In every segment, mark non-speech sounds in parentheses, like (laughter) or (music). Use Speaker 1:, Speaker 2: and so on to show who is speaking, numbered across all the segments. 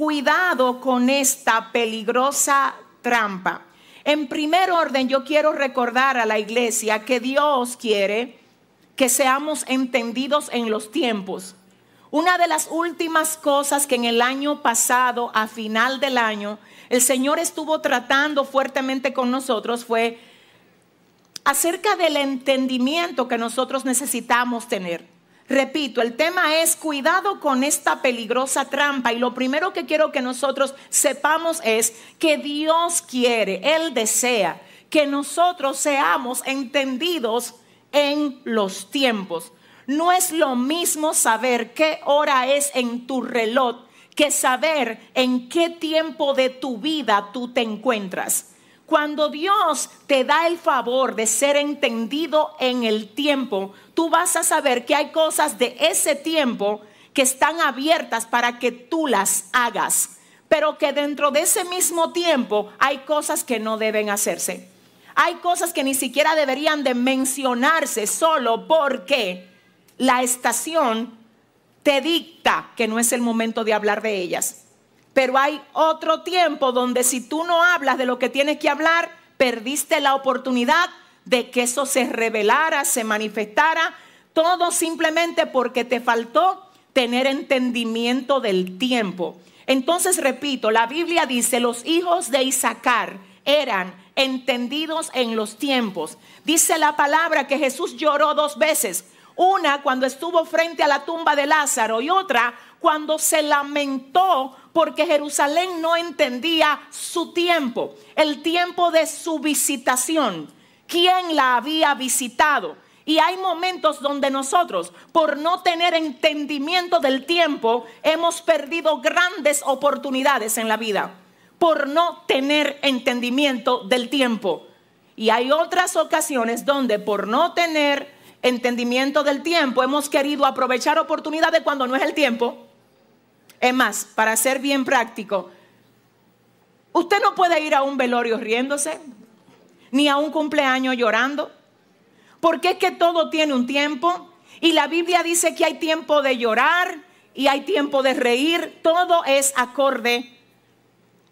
Speaker 1: cuidado con esta peligrosa trampa. En primer orden, yo quiero recordar a la iglesia que Dios quiere que seamos entendidos en los tiempos. Una de las últimas cosas que en el año pasado, a final del año, el Señor estuvo tratando fuertemente con nosotros fue acerca del entendimiento que nosotros necesitamos tener. Repito, el tema es cuidado con esta peligrosa trampa y lo primero que quiero que nosotros sepamos es que Dios quiere, Él desea que nosotros seamos entendidos en los tiempos. No es lo mismo saber qué hora es en tu reloj que saber en qué tiempo de tu vida tú te encuentras. Cuando Dios te da el favor de ser entendido en el tiempo, tú vas a saber que hay cosas de ese tiempo que están abiertas para que tú las hagas, pero que dentro de ese mismo tiempo hay cosas que no deben hacerse. Hay cosas que ni siquiera deberían de mencionarse solo porque la estación te dicta que no es el momento de hablar de ellas. Pero hay otro tiempo donde si tú no hablas de lo que tienes que hablar, perdiste la oportunidad de que eso se revelara, se manifestara, todo simplemente porque te faltó tener entendimiento del tiempo. Entonces, repito, la Biblia dice, los hijos de Isaacar eran entendidos en los tiempos. Dice la palabra que Jesús lloró dos veces. Una cuando estuvo frente a la tumba de Lázaro y otra cuando se lamentó porque Jerusalén no entendía su tiempo, el tiempo de su visitación, quién la había visitado. Y hay momentos donde nosotros, por no tener entendimiento del tiempo, hemos perdido grandes oportunidades en la vida, por no tener entendimiento del tiempo. Y hay otras ocasiones donde por no tener entendimiento del tiempo hemos querido aprovechar oportunidades cuando no es el tiempo es más, para ser bien práctico, usted no puede ir a un velorio riéndose, ni a un cumpleaños llorando, porque es que todo tiene un tiempo y la Biblia dice que hay tiempo de llorar y hay tiempo de reír, todo es acorde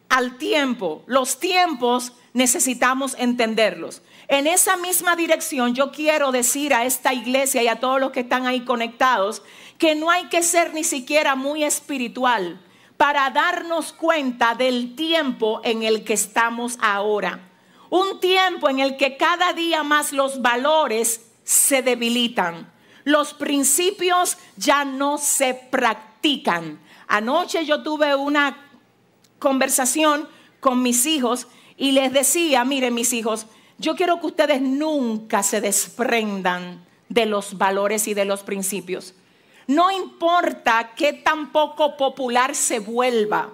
Speaker 1: al tiempo. Los tiempos necesitamos entenderlos. En esa misma dirección yo quiero decir a esta iglesia y a todos los que están ahí conectados que no hay que ser ni siquiera muy espiritual para darnos cuenta del tiempo en el que estamos ahora. Un tiempo en el que cada día más los valores se debilitan. Los principios ya no se practican. Anoche yo tuve una conversación con mis hijos y les decía, miren mis hijos, yo quiero que ustedes nunca se desprendan de los valores y de los principios. No importa qué tan poco popular se vuelva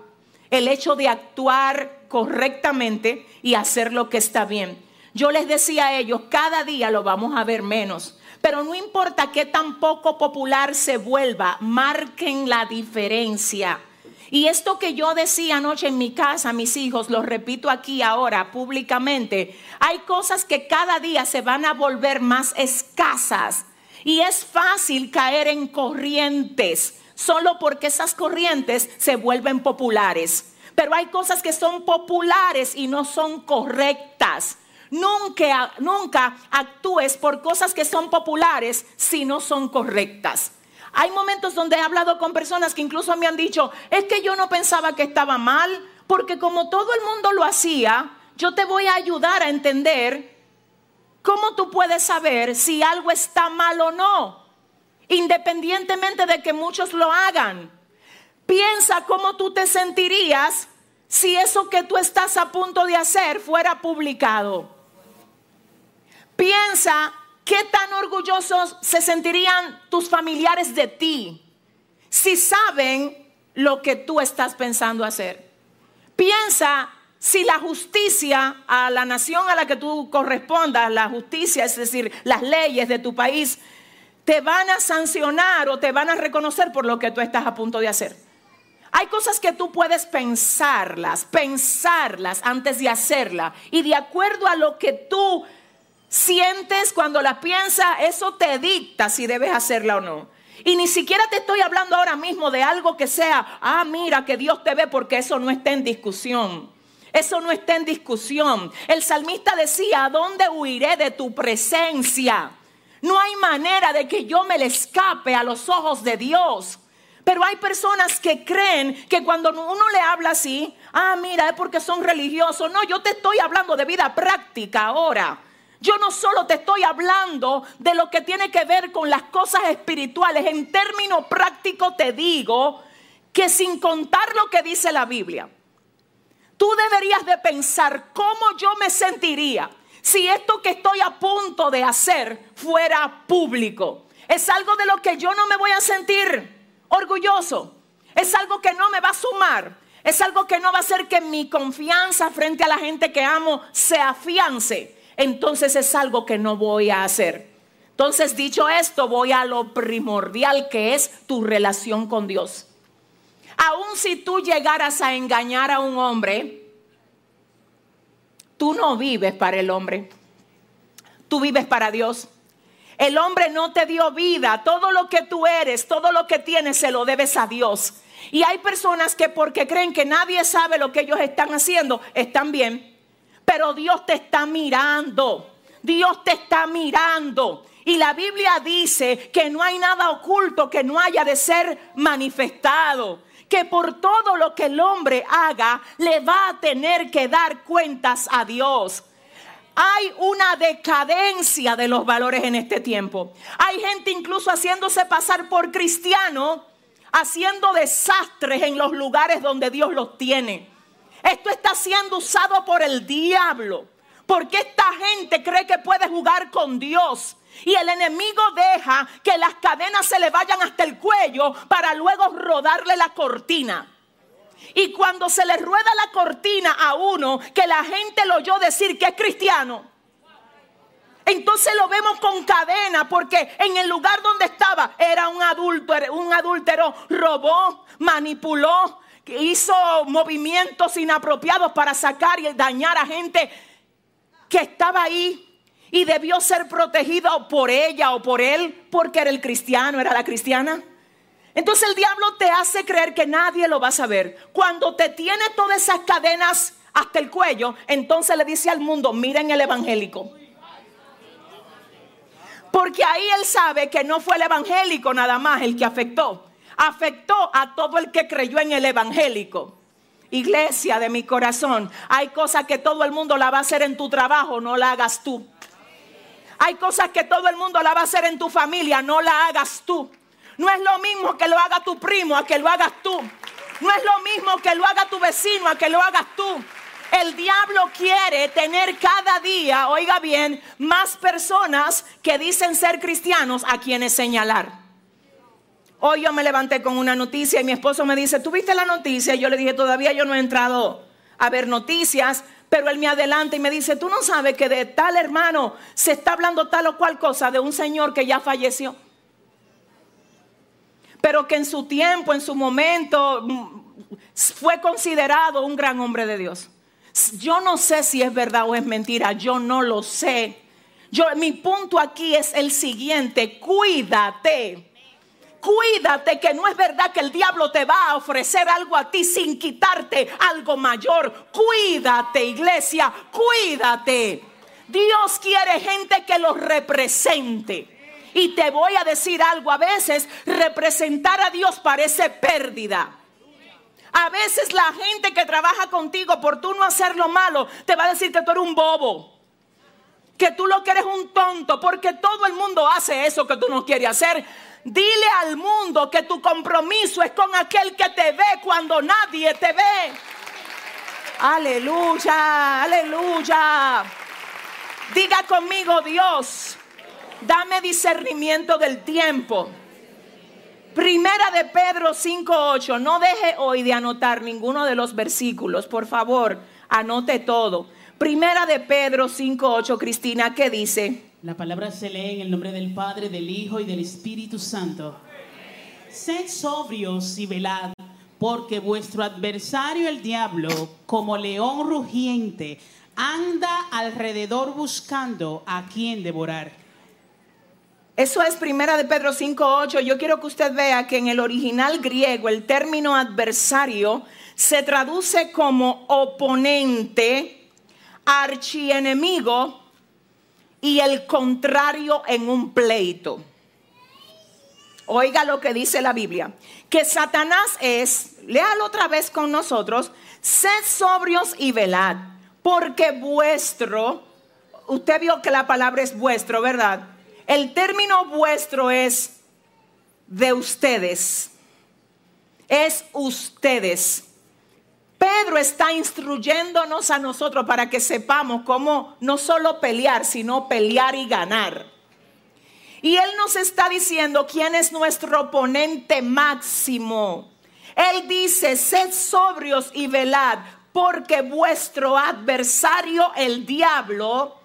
Speaker 1: el hecho de actuar correctamente y hacer lo que está bien. Yo les decía a ellos, cada día lo vamos a ver menos, pero no importa qué tan poco popular se vuelva, marquen la diferencia. Y esto que yo decía anoche en mi casa, mis hijos, lo repito aquí ahora públicamente, hay cosas que cada día se van a volver más escasas y es fácil caer en corrientes solo porque esas corrientes se vuelven populares. Pero hay cosas que son populares y no son correctas. Nunca, nunca actúes por cosas que son populares si no son correctas. Hay momentos donde he hablado con personas que incluso me han dicho, es que yo no pensaba que estaba mal, porque como todo el mundo lo hacía, yo te voy a ayudar a entender ¿Cómo tú puedes saber si algo está mal o no? Independientemente de que muchos lo hagan. Piensa cómo tú te sentirías si eso que tú estás a punto de hacer fuera publicado. Piensa qué tan orgullosos se sentirían tus familiares de ti si saben lo que tú estás pensando hacer. Piensa si la justicia a la nación a la que tú correspondas, la justicia, es decir, las leyes de tu país, te van a sancionar o te van a reconocer por lo que tú estás a punto de hacer. Hay cosas que tú puedes pensarlas, pensarlas antes de hacerla. Y de acuerdo a lo que tú sientes cuando la piensas, eso te dicta si debes hacerla o no. Y ni siquiera te estoy hablando ahora mismo de algo que sea, ah, mira que Dios te ve porque eso no está en discusión. Eso no está en discusión. El salmista decía, ¿a dónde huiré de tu presencia? No hay manera de que yo me le escape a los ojos de Dios. Pero hay personas que creen que cuando uno le habla así, ah, mira, es porque son religiosos. No, yo te estoy hablando de vida práctica ahora. Yo no solo te estoy hablando de lo que tiene que ver con las cosas espirituales, en términos prácticos te digo que sin contar lo que dice la Biblia, tú deberías de pensar cómo yo me sentiría si esto que estoy a punto de hacer fuera público. Es algo de lo que yo no me voy a sentir orgulloso. Es algo que no me va a sumar. Es algo que no va a hacer que mi confianza frente a la gente que amo se afiance entonces es algo que no voy a hacer. Entonces, dicho esto, voy a lo primordial que es tu relación con Dios. Aun si tú llegaras a engañar a un hombre, tú no vives para el hombre. Tú vives para Dios. El hombre no te dio vida. Todo lo que tú eres, todo lo que tienes, se lo debes a Dios. Y hay personas que porque creen que nadie sabe lo que ellos están haciendo, están bien pero Dios te está mirando. Dios te está mirando. Y la Biblia dice que no hay nada oculto que no haya de ser manifestado. Que por todo lo que el hombre haga, le va a tener que dar cuentas a Dios. Hay una decadencia de los valores en este tiempo. Hay gente incluso haciéndose pasar por cristiano, haciendo desastres en los lugares donde Dios los tiene. Esto está siendo usado por el diablo. Porque esta gente cree que puede jugar con Dios. Y el enemigo deja que las cadenas se le vayan hasta el cuello para luego rodarle la cortina. Y cuando se le rueda la cortina a uno, que la gente lo oyó decir que es cristiano, entonces lo vemos con cadena porque en el lugar donde estaba era un adúltero, un adúltero, robó, manipuló, hizo movimientos inapropiados para sacar y dañar a gente que estaba ahí y debió ser protegido por ella o por él porque era el cristiano, era la cristiana. Entonces el diablo te hace creer que nadie lo va a saber. Cuando te tiene todas esas cadenas hasta el cuello, entonces le dice al mundo, miren el evangélico. Porque ahí él sabe que no fue el evangélico nada más el que afectó, afectó a todo el que creyó en el evangélico. Iglesia de mi corazón, hay cosas que todo el mundo la va a hacer en tu trabajo, no la hagas tú. Hay cosas que todo el mundo la va a hacer en tu familia, no la hagas tú. No es lo mismo que lo haga tu primo a que lo hagas tú. No es lo mismo que lo haga tu vecino a que lo hagas tú. El diablo quiere tener cada día, oiga bien, más personas que dicen ser cristianos a quienes señalar. Hoy yo me levanté con una noticia y mi esposo me dice, ¿tú viste la noticia? Y yo le dije, todavía yo no he entrado a ver noticias, pero él me adelanta y me dice, tú no sabes que de tal hermano se está hablando tal o cual cosa de un señor que ya falleció. Pero que en su tiempo, en su momento, mm, fue considerado un gran hombre de Dios. Yo no sé si es verdad o es mentira, yo no lo sé. Yo, mi punto aquí es el siguiente, cuídate Cuídate que no es verdad que el diablo te va a ofrecer algo a ti sin quitarte algo mayor. Cuídate, iglesia, cuídate. Dios quiere gente que los represente. Y te voy a decir algo, a veces representar a Dios parece pérdida. A veces la gente que trabaja contigo por tú no hacer lo malo, te va a decir que tú eres un bobo. Que tú lo que eres un tonto, porque todo el mundo hace eso que tú no quieres hacer. Dile al mundo que tu compromiso es con aquel que te ve cuando nadie te ve. Aleluya, aleluya. Diga conmigo, Dios, dame discernimiento del tiempo. Primera de Pedro 5.8. No deje hoy de anotar ninguno de los versículos. Por favor, anote todo. Primera de Pedro 5.8, Cristina, ¿qué dice?
Speaker 2: La palabra se lee en el nombre del Padre, del Hijo y del Espíritu Santo. Sed sobrios y velad, porque vuestro adversario el diablo, como león rugiente, anda alrededor buscando a quien devorar.
Speaker 1: Eso es primera de Pedro 5.8. Yo quiero que usted vea que en el original griego el término adversario se traduce como oponente, archienemigo y el contrario en un pleito. Oiga lo que dice la Biblia, que Satanás es, léalo otra vez con nosotros, sed sobrios y velad, porque vuestro, usted vio que la palabra es vuestro, ¿verdad? El término vuestro es de ustedes, es ustedes. Pedro está instruyéndonos a nosotros para que sepamos cómo no solo pelear, sino pelear y ganar. Y Él nos está diciendo quién es nuestro oponente máximo. Él dice, sed sobrios y velad, porque vuestro adversario, el diablo,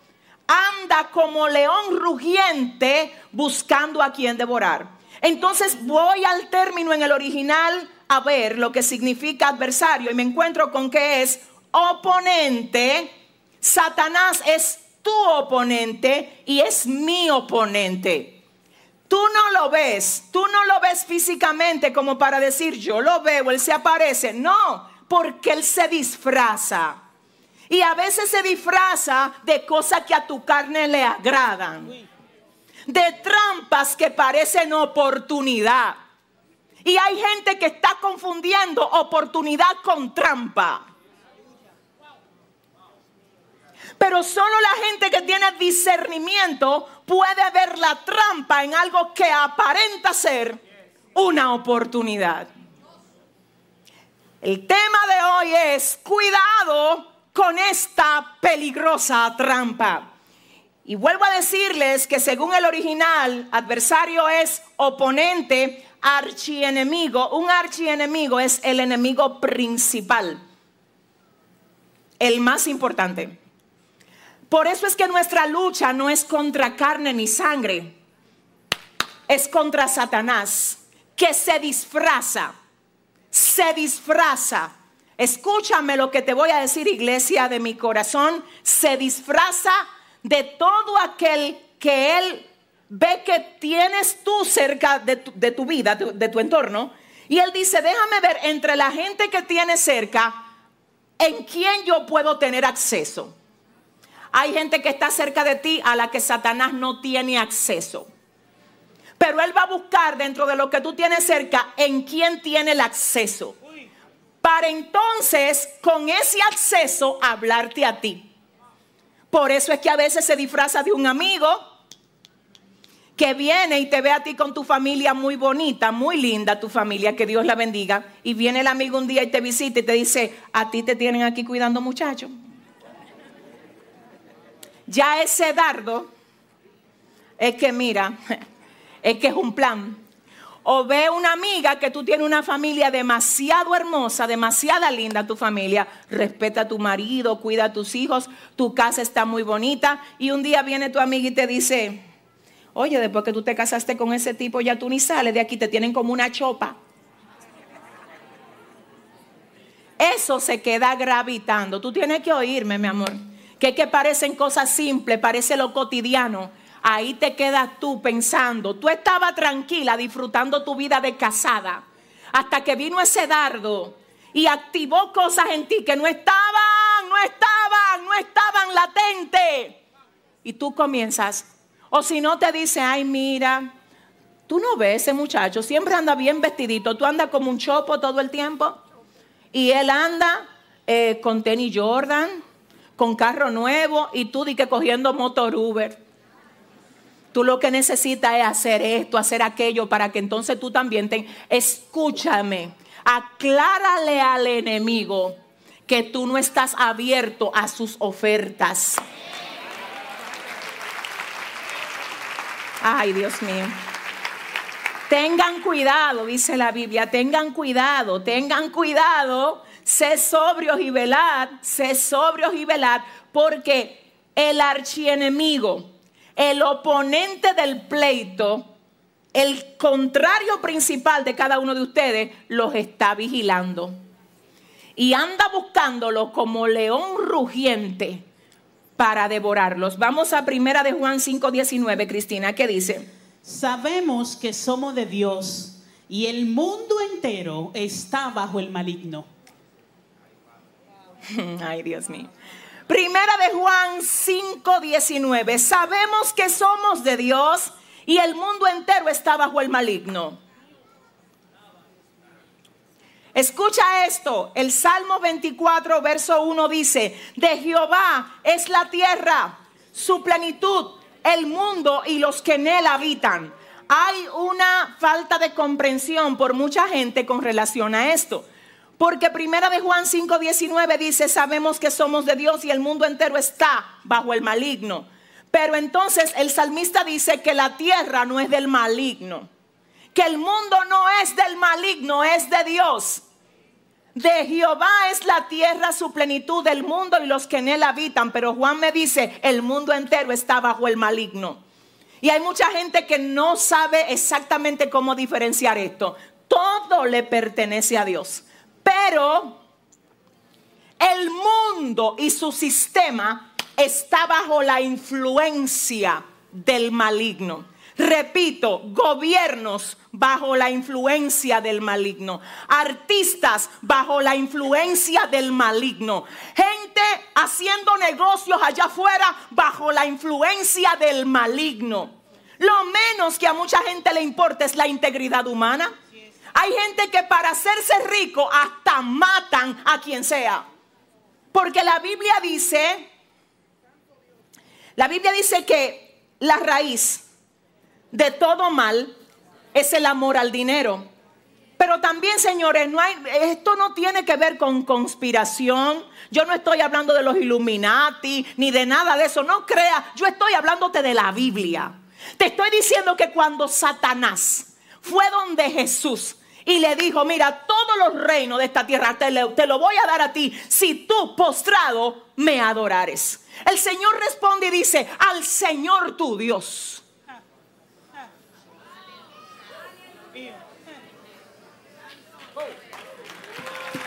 Speaker 1: anda como león rugiente buscando a quien devorar. Entonces voy al término en el original a ver lo que significa adversario y me encuentro con que es oponente. Satanás es tu oponente y es mi oponente. Tú no lo ves, tú no lo ves físicamente como para decir yo lo veo, él se aparece. No, porque él se disfraza. Y a veces se disfraza de cosas que a tu carne le agradan. De trampas que parecen oportunidad. Y hay gente que está confundiendo oportunidad con trampa. Pero solo la gente que tiene discernimiento puede ver la trampa en algo que aparenta ser una oportunidad. El tema de hoy es cuidado con esta peligrosa trampa. Y vuelvo a decirles que según el original, adversario es oponente, archienemigo. Un archienemigo es el enemigo principal, el más importante. Por eso es que nuestra lucha no es contra carne ni sangre, es contra Satanás, que se disfraza, se disfraza. Escúchame lo que te voy a decir, iglesia de mi corazón, se disfraza de todo aquel que él ve que tienes tú cerca de tu, vida, de, de tu entorno. Y él dice, déjame ver entre la gente que tienes cerca, en quién yo puedo tener acceso. Hay gente que está cerca de ti a la que Satanás no tiene acceso. Pero Él va a buscar dentro de lo que tú tienes cerca en quién tiene el acceso. Para entonces, con ese acceso, hablarte a ti. Por eso es que a veces se disfraza de un amigo que viene y te ve a ti con tu familia muy bonita, muy linda tu familia, que Dios la bendiga. Y viene el amigo un día y te visita y te dice, a ti te tienen aquí cuidando muchachos ya ese dardo es que mira, (laughs) es que es un plan. O ve una amiga que tú tienes una familia demasiado hermosa, demasiada linda tu familia. Respeta a tu marido, cuida a tus hijos, tu casa está muy bonita. Y un día viene tu amiga y te dice, oye, después que tú te casaste con ese tipo, ya tú ni sales de aquí, te tienen como una chopa. Eso se queda gravitando. Tú tienes que oírme, mi amor que, que parecen cosas simples, parece lo cotidiano. Ahí te quedas tú pensando. Tú estabas tranquila disfrutando tu vida de casada hasta que vino ese dardo y activó cosas en ti que no estaban, no estaban, no estaban latentes. Y tú comienzas. O si no te dice, ay, mira, tú no ves ese muchacho, siempre anda bien vestidito, tú andas como un chopo todo el tiempo. Y él anda eh, con tenis Jordan, con carro nuevo y tú di cogiendo motor Uber. Tú lo que necesitas es hacer esto, hacer aquello, para que entonces tú también te... Escúchame, aclárale al enemigo que tú no estás abierto a sus ofertas. Ay, Dios mío. Tengan cuidado, dice la Biblia, tengan cuidado, tengan cuidado sé sobrios y velad, sé sobrios y velad, porque el archienemigo, el oponente del pleito, el contrario principal de cada uno de ustedes, los está vigilando. Y anda buscándolos como león rugiente para devorarlos. Vamos a primera de Juan 5:19, Cristina, ¿qué dice?
Speaker 2: Sabemos que somos de Dios y el mundo entero está bajo el maligno. (laughs)
Speaker 1: Ay, Dios mío. Primera de Juan 5:19. Sabemos que somos de Dios y el mundo entero está bajo el maligno. Escucha esto, el Salmo 24, verso 1 dice, de Jehová es la tierra, su plenitud, el mundo y los que en él habitan. Hay una falta de comprensión por mucha gente con relación a esto. Porque primera de Juan 5:19 dice, sabemos que somos de Dios y el mundo entero está bajo el maligno. Pero entonces el salmista dice que la tierra no es del maligno, que el mundo no es del maligno, es de Dios. De Jehová es la tierra, su plenitud, del mundo y los que en él habitan. Pero Juan me dice, el mundo entero está bajo el maligno. Y hay mucha gente que no sabe exactamente cómo diferenciar esto. Todo le pertenece a Dios. Pero el mundo y su sistema está bajo la influencia del maligno. Repito, gobiernos bajo la influencia del maligno, artistas bajo la influencia del maligno, gente haciendo negocios allá afuera bajo la influencia del maligno. Lo menos que a mucha gente le importa es la integridad humana. Hay gente que para hacerse rico hasta matan a quien sea. Porque la Biblia dice, la Biblia dice que la raíz de todo mal es el amor al dinero. Pero también, señores, no hay, esto no tiene que ver con conspiración. Yo no estoy hablando de los Illuminati ni de nada de eso. No crea, yo estoy hablándote de la Biblia. Te estoy diciendo que cuando Satanás fue donde Jesús y le dijo, mira, todos los reinos de esta tierra te, lo voy a dar a ti si tú postrado me adorares. El Señor responde y dice, al Señor tu Dios.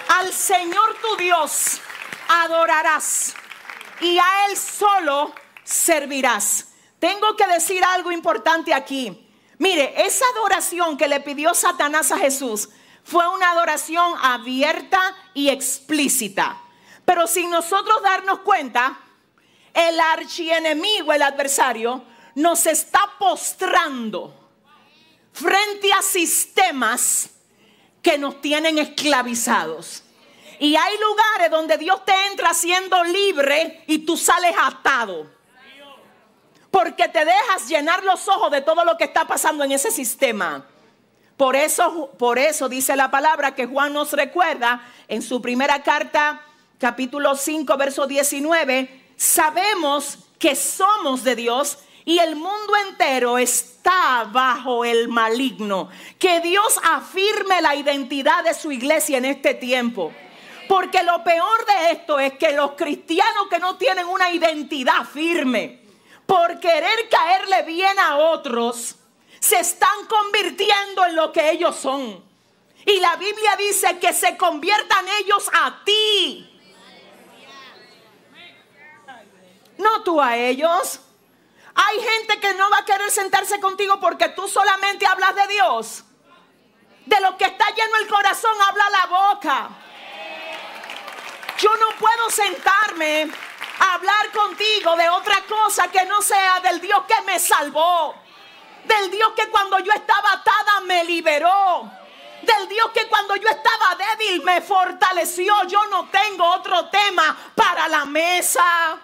Speaker 1: Al Señor tu Dios adorarás y a Él solo servirás. Tengo que decir algo importante aquí. Mire, esa adoración que le pidió Satanás a Jesús fue una adoración abierta y explícita. Pero sin nosotros darnos cuenta, el archienemigo, el adversario, nos está postrando frente a sistemas que nos tienen esclavizados. Y hay lugares donde Dios te entra siendo libre y tú sales atado porque te dejas llenar los ojos de todo lo que está pasando en ese sistema. Por eso, por eso dice la palabra que Juan nos recuerda en su primera carta, capítulo 5, verso 19, sabemos que somos de Dios y el mundo entero está bajo el maligno. Que Dios afirme la identidad de su iglesia en este tiempo. Porque lo peor de esto es que los cristianos que no tienen una identidad firme, por querer caerle bien a otros, se están convirtiendo en lo que ellos son. Y la Biblia dice que se conviertan ellos a ti. No tú a ellos. Hay gente que no va a querer sentarse contigo porque tú solamente hablas de Dios. De lo que está lleno el corazón habla la boca. Yo no puedo sentarme hablar contigo de otra cosa que no sea del Dios que me salvó. Del Dios que cuando yo estaba atada me liberó. Del Dios que cuando yo estaba débil me fortaleció. Yo no tengo otro tema para la mesa.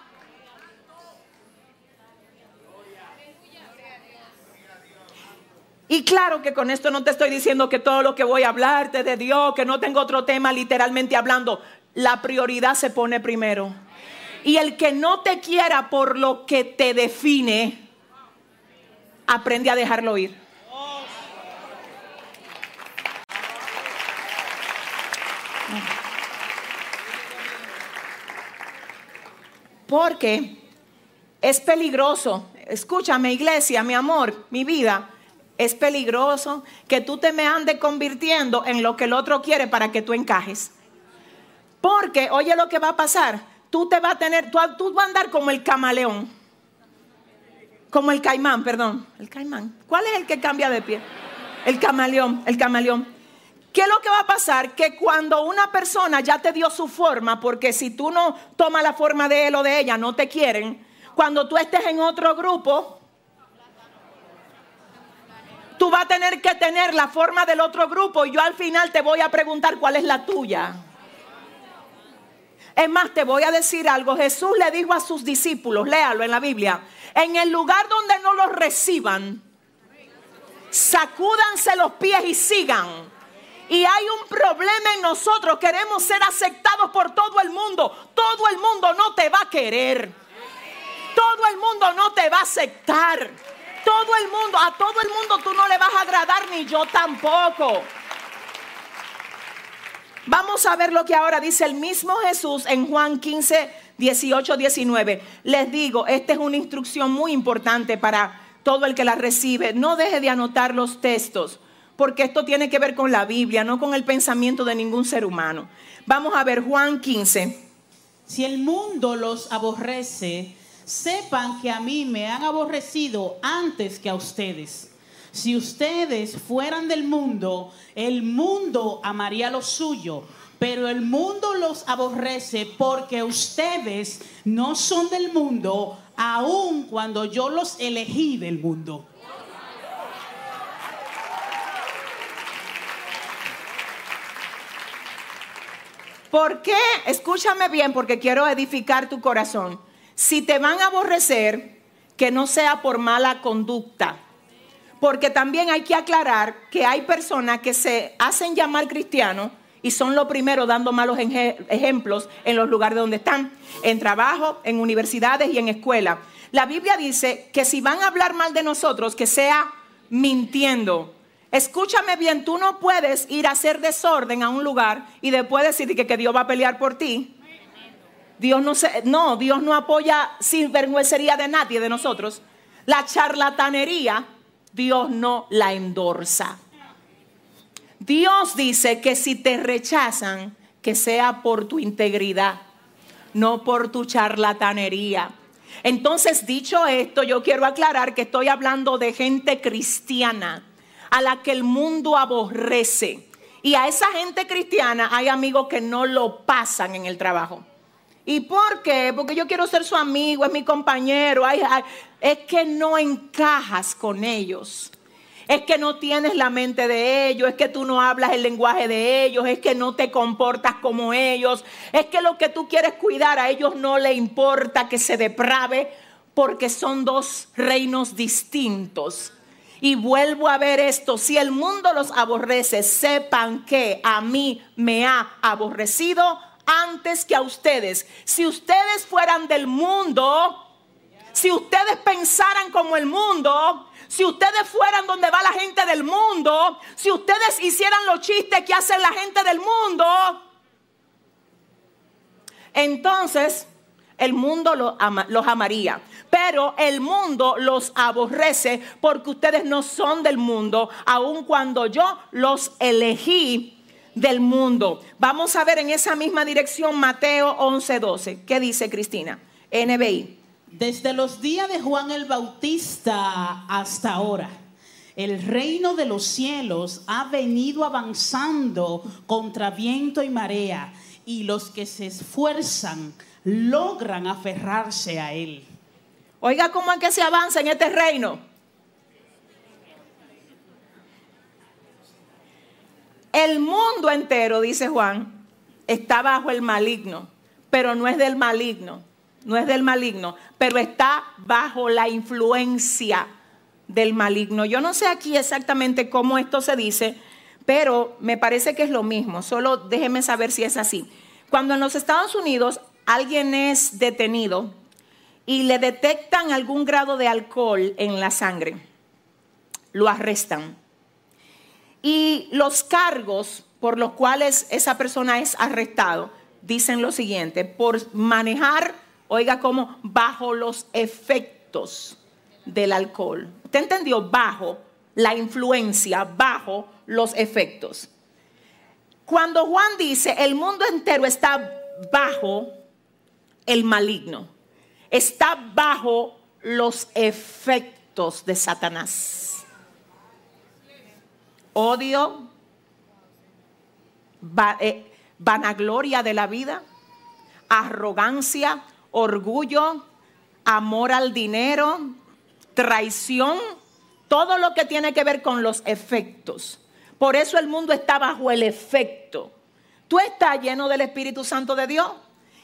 Speaker 1: Y claro que con esto no te estoy diciendo que todo lo que voy a hablarte de Dios, que no tengo otro tema literalmente hablando. La prioridad se pone primero. Y el que no te quiera por lo que te define, aprende a dejarlo ir. Porque es peligroso. Escúchame, iglesia, mi amor, mi vida. Es peligroso que tú te me andes convirtiendo en lo que el otro quiere para que tú encajes. Porque, oye lo que va a pasar tú te vas a tener, tú, vas a andar como el camaleón. Como el caimán, perdón. El caimán. ¿Cuál es el que cambia de pie? El camaleón, el camaleón. ¿Qué es lo que va a pasar? Que cuando una persona ya te dio su forma, porque si tú no tomas la forma de él o de ella, no te quieren, cuando tú estés en otro grupo, tú vas a tener que tener la forma del otro grupo y yo al final te voy a preguntar cuál es la tuya. Es más, te voy a decir algo. Jesús le dijo a sus discípulos, léalo en la Biblia, en el lugar donde no los reciban, sacúdanse los pies y sigan. Y hay un problema en nosotros, queremos ser aceptados por todo el mundo. Todo el mundo no te va a querer. Todo el mundo no te va a aceptar. Todo el mundo, a todo el mundo tú no le vas a agradar ni yo tampoco. Vamos a ver lo que ahora dice el mismo Jesús en Juan 15, 18, 19. Les digo, esta es una instrucción muy importante para todo el que la recibe. No deje de anotar los textos, porque esto tiene que ver con la Biblia, no con el pensamiento de ningún ser humano. Vamos a ver Juan 15.
Speaker 2: Si el mundo los aborrece, sepan que a mí me han aborrecido antes que a ustedes. Si ustedes fueran del mundo, el mundo amaría lo suyo, pero el mundo los aborrece porque ustedes no son del mundo, aun cuando yo los elegí del mundo.
Speaker 1: ¿Por qué? Escúchame bien porque quiero edificar tu corazón. Si te van a aborrecer, que no sea por mala conducta. Porque también hay que aclarar que hay personas que se hacen llamar cristianos y son lo primero dando malos ejemplos en los lugares donde están, en trabajo, en universidades y en escuela. La Biblia dice que si van a hablar mal de nosotros, que sea mintiendo. Escúchame bien, tú no puedes ir a hacer desorden a un lugar y después decir que, que Dios va a pelear por ti Dios no, se, no, Dios no apoya sin vergüencería de nadie de nosotros. La charlatanería, Dios no la endorsa. Dios dice que si te rechazan, que sea por tu integridad, no por tu charlatanería. Entonces, dicho esto, yo quiero aclarar que estoy hablando de gente cristiana a la que el mundo aborrece. Y a esa gente cristiana hay amigos que no lo pasan en el trabajo. ¿Y por qué? Porque yo quiero ser su amigo, es mi compañero. es que no encajas con ellos. Es que no tienes la mente de ellos, es que tú no hablas el lenguaje de ellos, es que no te comportas como ellos, es que lo que tú quieres cuidar a ellos no le importa que se deprave porque son dos reinos distintos. Y vuelvo a ver esto, si el mundo los aborrece, sepan que a mí me ha aborrecido antes que a ustedes. Si ustedes fueran del mundo, si ustedes pensaran como el mundo, si ustedes fueran donde va la gente del mundo, si ustedes hicieran los chistes que hacen la gente del mundo, entonces el mundo los, amaría. Pero el mundo los aborrece porque ustedes no son del mundo, aun cuando yo los elegí del mundo. Vamos a ver en esa misma dirección Mateo 11:12. ¿Qué dice Cristina? NBI.
Speaker 2: Desde los días de Juan el Bautista hasta ahora, el reino de los cielos ha venido avanzando contra viento y marea, y los que se esfuerzan logran aferrarse a él.
Speaker 1: Oiga cómo es que se avanza en este reino. El mundo entero, dice Juan, está bajo el maligno, pero no es del maligno, no es del maligno, pero está bajo la influencia del maligno. Yo no sé aquí exactamente cómo esto se dice, pero me parece que es lo mismo, solo déjeme saber si es así. Cuando en los Estados Unidos alguien es detenido y le detectan algún grado de alcohol en la sangre, lo arrestan y los cargos por los cuales esa persona es arrestado dicen lo siguiente, por manejar, oiga como, bajo los efectos del alcohol. ¿Usted entendió? Bajo la influencia, bajo los efectos. Cuando Juan dice, el mundo entero está bajo el maligno, está bajo los efectos de Satanás. Odio, eh, vanagloria de la vida, arrogancia, orgullo, amor al dinero, traición, todo lo que tiene que ver con los efectos. Por eso el mundo está bajo el efecto. Tú estás lleno del Espíritu Santo de Dios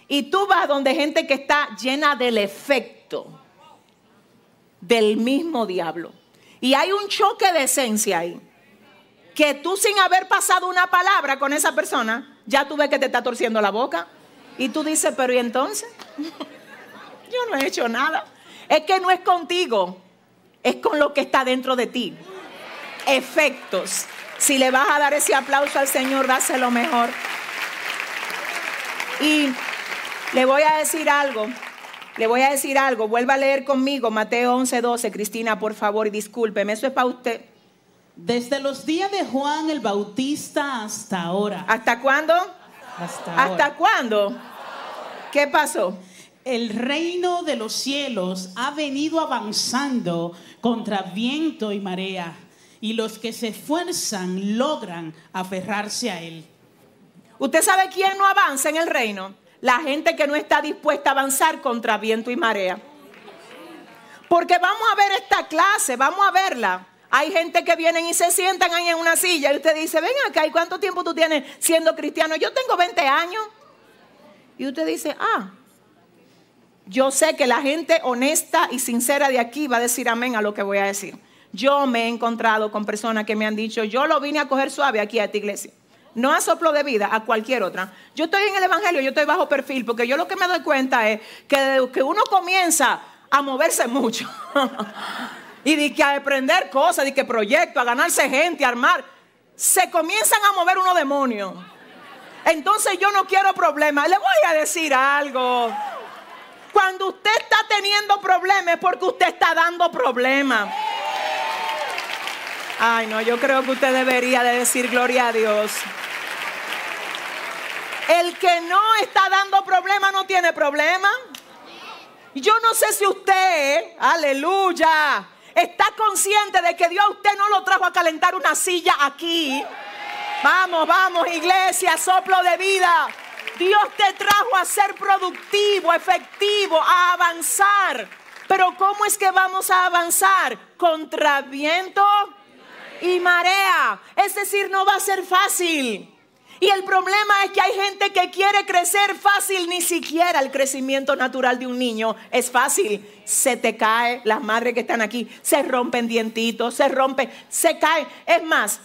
Speaker 1: y tú vas donde gente que está llena del efecto del mismo diablo. Y hay un choque de esencia ahí. Que tú sin haber pasado una palabra con esa persona, ya tú ves que te está torciendo la boca. Y tú dices, pero ¿y entonces? (laughs) Yo no he hecho nada. Es que no es contigo, es con lo que está dentro de ti. Efectos. Si le vas a dar ese aplauso al Señor, dáselo mejor. Y le voy a decir algo. Le voy a decir algo. Vuelva a leer conmigo Mateo 11, 12. Cristina, por favor, y discúlpeme. Eso es para usted.
Speaker 2: Desde los días de Juan el Bautista hasta ahora.
Speaker 1: ¿Hasta cuándo?
Speaker 2: Hasta,
Speaker 1: ¿Hasta cuándo? ¿Qué pasó?
Speaker 2: El reino de los cielos ha venido avanzando contra viento y marea, y los que se esfuerzan logran aferrarse a él.
Speaker 1: ¿Usted sabe quién no avanza en el reino? La gente que no está dispuesta a avanzar contra viento y marea. Porque vamos a ver esta clase, vamos a verla. Hay gente que vienen y se sientan ahí en una silla y usted dice, ven acá, ¿y cuánto tiempo tú tienes siendo cristiano? Yo tengo 20 años. Y usted dice, ah, yo sé que la gente honesta y sincera de aquí va a decir amén a lo que voy a decir. Yo me he encontrado con personas que me han dicho, yo lo vine a coger suave aquí a esta iglesia. No a soplo de vida, a cualquier otra. Yo estoy en el Evangelio, yo estoy bajo perfil, porque yo lo que me doy cuenta es que, que uno comienza a moverse mucho. (laughs) y de que a aprender cosas, de que proyectos, a ganarse gente, a armar, se comienzan a mover unos demonios. Entonces yo no quiero problemas. Le voy a decir algo. Cuando usted está teniendo problemas es porque usted está dando problemas. Ay, no, yo creo que usted debería de decir gloria a Dios. El que no está dando problemas no tiene problema. Yo no sé si usted, aleluya, está consciente de que Dios a usted no lo trajo a calentar una silla aquí. Vamos, vamos, iglesia, soplo de vida. Dios te trajo a ser productivo, efectivo, a avanzar. Pero ¿cómo es que vamos a avanzar? Contra viento y marea. Es decir, no va a ser fácil. Y el problema es que hay gente que quiere crecer fácil, ni siquiera el crecimiento natural de un niño es fácil. Se te cae, las madres que están aquí, se rompen dientitos, se rompen, se cae. Es más,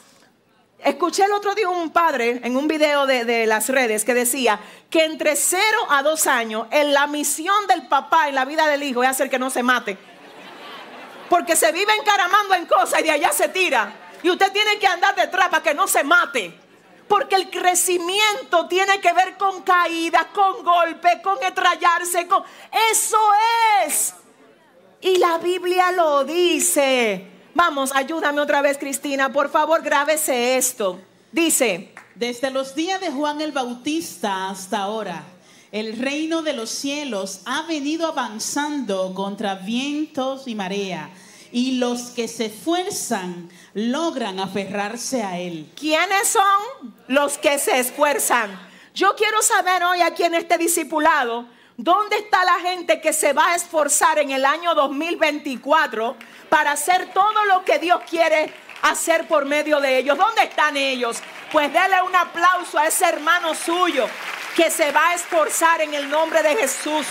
Speaker 1: Escuché el otro día un padre en un video de, las redes que decía que entre 0 a 2 años en la misión del papá en la vida del hijo es hacer que no se mate. Porque se vive encaramando en cosas y de allá se tira. Y usted tiene que andar detrás para que no se mate. Porque el crecimiento tiene que ver con caídas, con golpes, con estrellarse, con... Eso es. Y la Biblia lo dice. Vamos, ayúdame otra vez, Cristina. Por favor, grábese esto. Dice,
Speaker 2: desde los días de Juan el Bautista hasta ahora, el reino de los cielos ha venido avanzando contra vientos y marea, y los que se esfuerzan logran aferrarse a él.
Speaker 1: ¿Quiénes son los que se esfuerzan? Yo quiero saber hoy aquí en este discipulado, ¿dónde está la gente que se va a esforzar en el año 2024 para hacer todo lo que Dios quiere hacer por medio de ellos. ¿Dónde están ellos? Pues déle un aplauso a ese hermano suyo que se va a esforzar en el nombre de Jesús.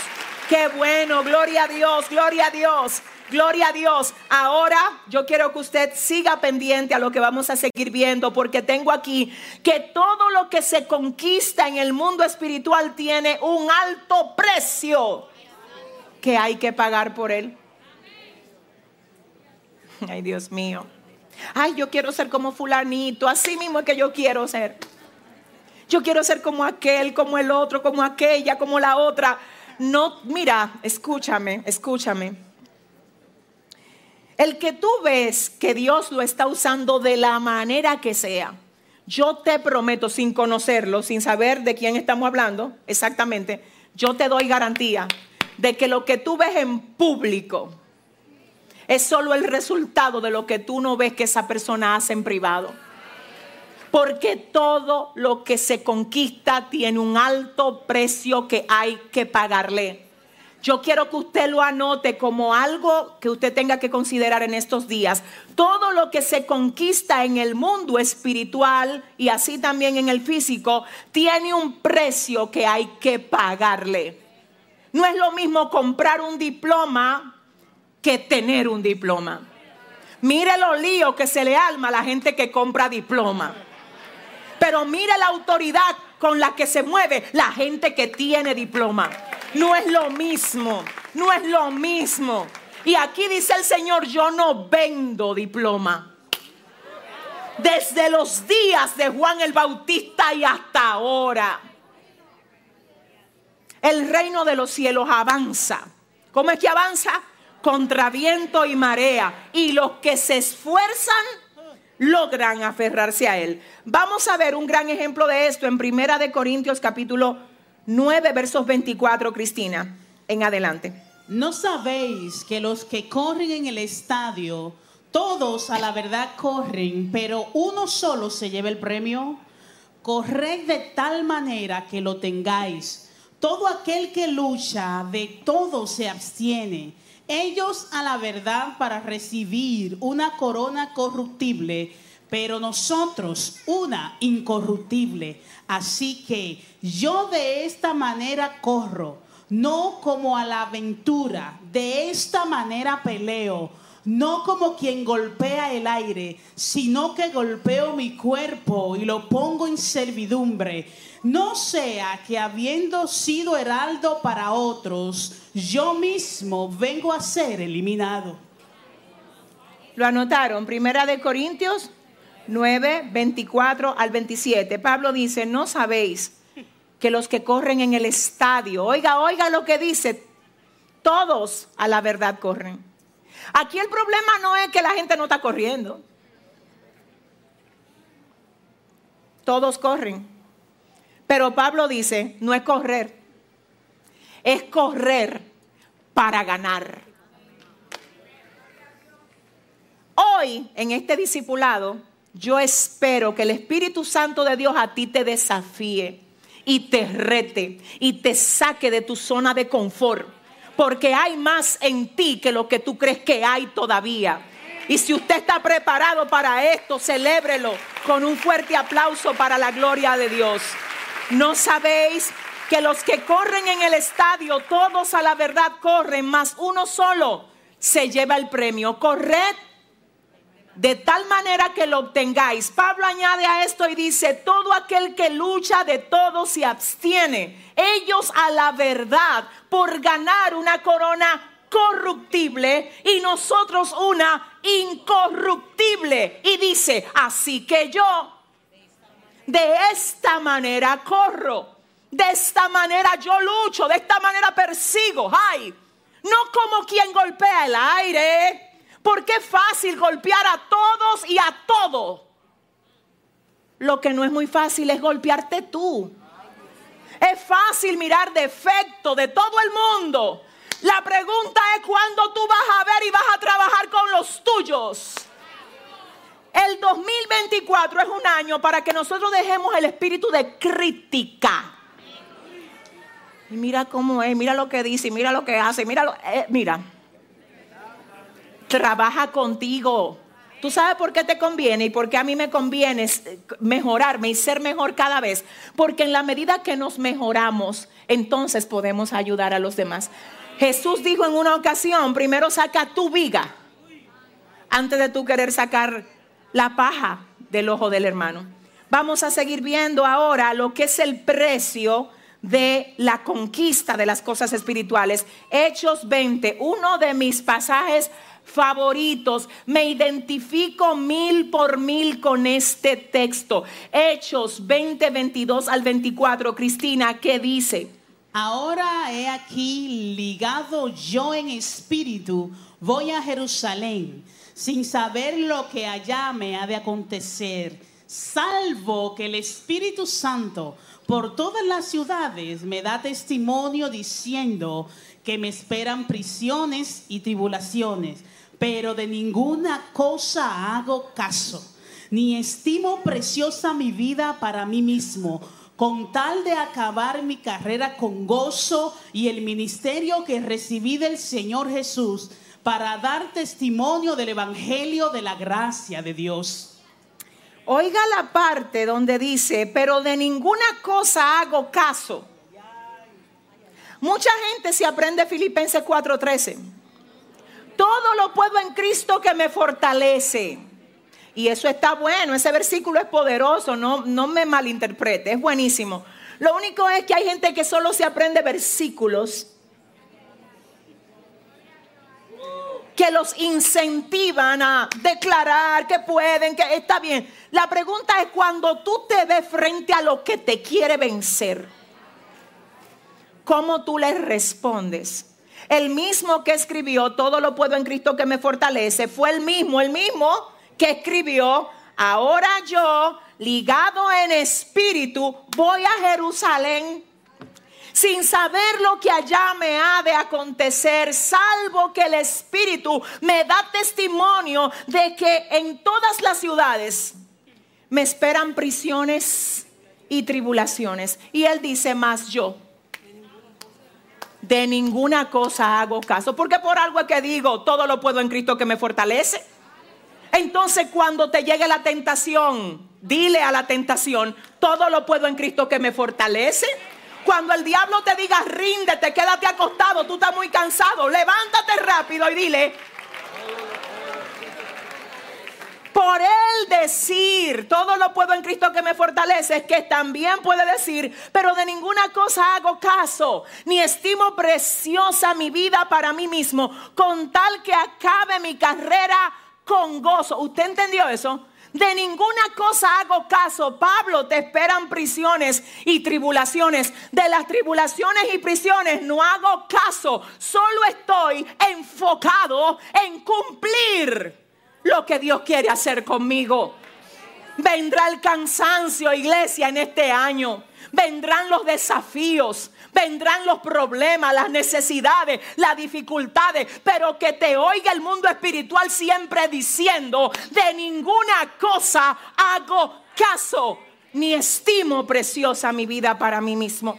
Speaker 1: Qué bueno, gloria a Dios, gloria a Dios. Gloria a Dios. Ahora yo quiero que usted siga pendiente a lo que vamos a seguir viendo porque tengo aquí que todo lo que se conquista en el mundo espiritual tiene un alto precio que hay que pagar por él. Ay, Dios mío. Ay, yo quiero ser como fulanito, así mismo es que yo quiero ser. Yo quiero ser como aquel, como el otro, como aquella, como la otra. No, mira, escúchame, escúchame. El que tú ves que Dios lo está usando de la manera que sea, yo te prometo, sin conocerlo, sin saber de quién estamos hablando exactamente, yo te doy garantía de que lo que tú ves en público, es solo el resultado de lo que tú no ves que esa persona hace en privado. Porque todo lo que se conquista tiene un alto precio que hay que pagarle. Yo quiero que usted lo anote como algo que usted tenga que considerar en estos días. Todo lo que se conquista en el mundo espiritual y así también en el físico tiene un precio que hay que pagarle. No es lo mismo comprar un diploma que tener un diploma. Mire los líos que se le alma a la gente que compra diploma. Pero mire la autoridad con la que se mueve la gente que tiene diploma. No es lo mismo, no es lo mismo. Y aquí dice el Señor, yo no vendo diploma. Desde los días de Juan el Bautista y hasta ahora. El reino de los cielos avanza. ¿Cómo es que avanza? Contra viento y marea. Y los que se esfuerzan logran aferrarse a él. Vamos a ver un gran ejemplo de esto en Primera de Corintios capítulo 9 versos 24, Cristina, en adelante.
Speaker 2: ¿No sabéis que los que corren en el estadio, todos a la verdad corren, pero uno solo se lleva el premio? Corred de tal manera que lo tengáis. Todo aquel que lucha, de todo se abstiene. Ellos a la verdad para recibir una corona corruptible, pero nosotros una incorruptible. Así que yo de esta manera corro, no como a la aventura, de esta manera peleo, no como quien golpea el aire, sino que golpeo mi cuerpo y lo pongo en servidumbre. No sea que habiendo sido heraldo para otros, yo mismo vengo a ser eliminado.
Speaker 1: Lo anotaron, Primera de Corintios 9, 24 al 27. Pablo dice, no sabéis que los que corren en el estadio, oiga, oiga lo que dice, todos a la verdad corren. Aquí el problema no es que la gente no está corriendo. Todos corren. Pero Pablo dice, no es correr, es correr para ganar. Hoy, en este discipulado, yo espero que el Espíritu Santo de Dios a ti te desafíe y te rete y te saque de tu zona de confort. Porque hay más en ti que lo que tú crees que hay todavía. Y si usted está preparado para esto, celébrelo con un fuerte aplauso para la gloria de Dios. ¿No sabéis que los que corren en el estadio, todos a la verdad corren, más uno solo se lleva el premio? Corred de tal manera que lo obtengáis. Pablo añade a esto y dice, todo aquel que lucha de todo se abstiene. Ellos a la verdad por ganar una corona corruptible y nosotros una incorruptible. Y dice, así que yo de esta manera corro, de esta manera yo lucho, de esta manera persigo. Ay, no como quien golpea el aire porque es fácil golpear a todos y a todo. Lo que no es muy fácil es golpearte tú. Es fácil mirar defecto de todo el mundo. La pregunta es cuándo tú vas a ver y vas a trabajar con los tuyos. El 2024 es un año para que nosotros dejemos el espíritu de crítica. Y mira cómo es, mira lo que dice, mira lo que hace, mira lo, eh, mira trabaja contigo. ¿Tú sabes por qué te conviene y por qué a mí me conviene mejorarme y ser mejor cada vez? Porque en la medida que nos mejoramos, entonces podemos ayudar a los demás. Jesús dijo en una ocasión, primero saca tu viga antes de tú querer sacar la paja del ojo del hermano. Vamos a seguir viendo ahora lo que es el precio de la conquista de las cosas espirituales. Hechos 20, uno de mis pasajes favoritos. Me identifico mil por mil con este texto. Hechos 20, 22 al 24. Cristina, ¿qué dice?
Speaker 2: Ahora he aquí ligado yo en espíritu, voy a Jerusalén, sin saber lo que allá me ha de acontecer, salvo que el Espíritu Santo por todas las ciudades me da testimonio diciendo que me esperan prisiones y tribulaciones pero de ninguna cosa hago caso, ni estimo preciosa mi vida para mí mismo, con tal de acabar mi carrera con gozo y el ministerio que recibí del Señor Jesús para dar testimonio del Evangelio de la gracia de Dios.
Speaker 1: Oiga la parte donde dice, pero de ninguna cosa hago caso. Mucha gente se aprende Filipenses 4:13. Todo lo puedo en Cristo que me fortalece. Y eso está bueno, ese versículo es poderoso, no, no me malinterprete, es buenísimo. Lo único es que hay gente que solo se aprende versículos que los incentivan a declarar que pueden, que está bien. La pregunta es cuando tú te ves frente a lo que te quiere vencer, ¿cómo tú le respondes? El mismo que escribió, todo lo puedo en Cristo que me fortalece, fue el mismo, el mismo que escribió, ahora yo, ligado en espíritu, voy a Jerusalén sin saber lo que allá me ha de acontecer, salvo que el Espíritu me da testimonio de que en todas las ciudades me esperan prisiones y tribulaciones. Y él dice, más yo. De ninguna cosa hago caso, porque por algo es que digo, todo lo puedo en Cristo que me fortalece. Entonces cuando te llegue la tentación, dile a la tentación, todo lo puedo en Cristo que me fortalece. Cuando el diablo te diga, ríndete, quédate acostado, tú estás muy cansado, levántate rápido y dile, por él decir, todo lo puedo en Cristo que me fortalece, es que también puede decir, pero de ninguna cosa hago caso, ni estimo preciosa mi vida para mí mismo, con tal que acabe mi carrera con gozo. ¿Usted entendió eso? De ninguna cosa hago caso. Pablo, te esperan prisiones y tribulaciones. De las tribulaciones y prisiones no hago caso. Solo estoy enfocado en cumplir lo que Dios quiere hacer conmigo. Vendrá el cansancio, iglesia, en este año. Vendrán los desafíos, vendrán los problemas, las necesidades, las dificultades, pero que te oiga el mundo espiritual siempre diciendo, de ninguna cosa hago caso, ni estimo preciosa mi vida para mí mismo,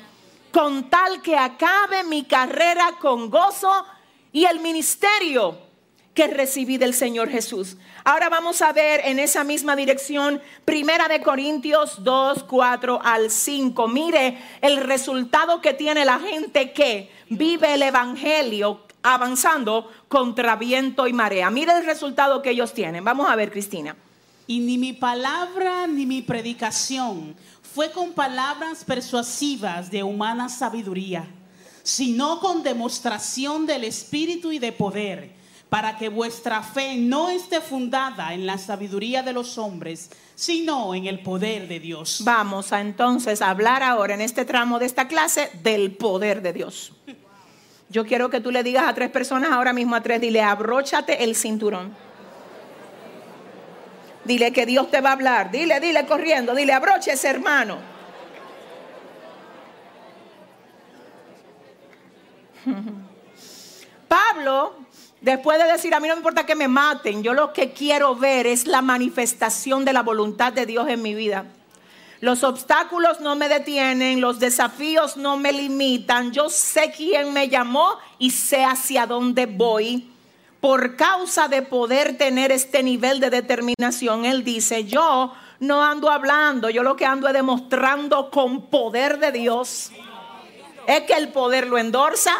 Speaker 1: con tal que acabe mi carrera con gozo y el ministerio que recibí del Señor Jesús. Ahora vamos a ver en esa misma dirección, Primera de Corintios 2, 4 al 5. Mire el resultado que tiene la gente que vive el Evangelio avanzando contra viento y marea. Mire el resultado que ellos tienen. Vamos a ver, Cristina.
Speaker 2: Y ni mi palabra ni mi predicación fue con palabras persuasivas de humana sabiduría, sino con demostración del Espíritu y de poder para que vuestra fe no esté fundada en la sabiduría de los hombres, sino en el poder de Dios.
Speaker 1: Vamos a entonces hablar ahora en este tramo de esta clase del poder de Dios. Yo quiero que tú le digas a tres personas ahora mismo a tres, dile, abróchate el cinturón. Dile que Dios te va a hablar. Dile, dile corriendo, dile, ese hermano. (laughs) Pablo Después de decir, a mí no me importa que me maten, yo lo que quiero ver es la manifestación de la voluntad de Dios en mi vida. Los obstáculos no me detienen, los desafíos no me limitan. Yo sé quién me llamó y sé hacia dónde voy. Por causa de poder tener este nivel de determinación, Él dice, yo no ando hablando, yo lo que ando es demostrando con poder de Dios. Es que el poder lo endorsa,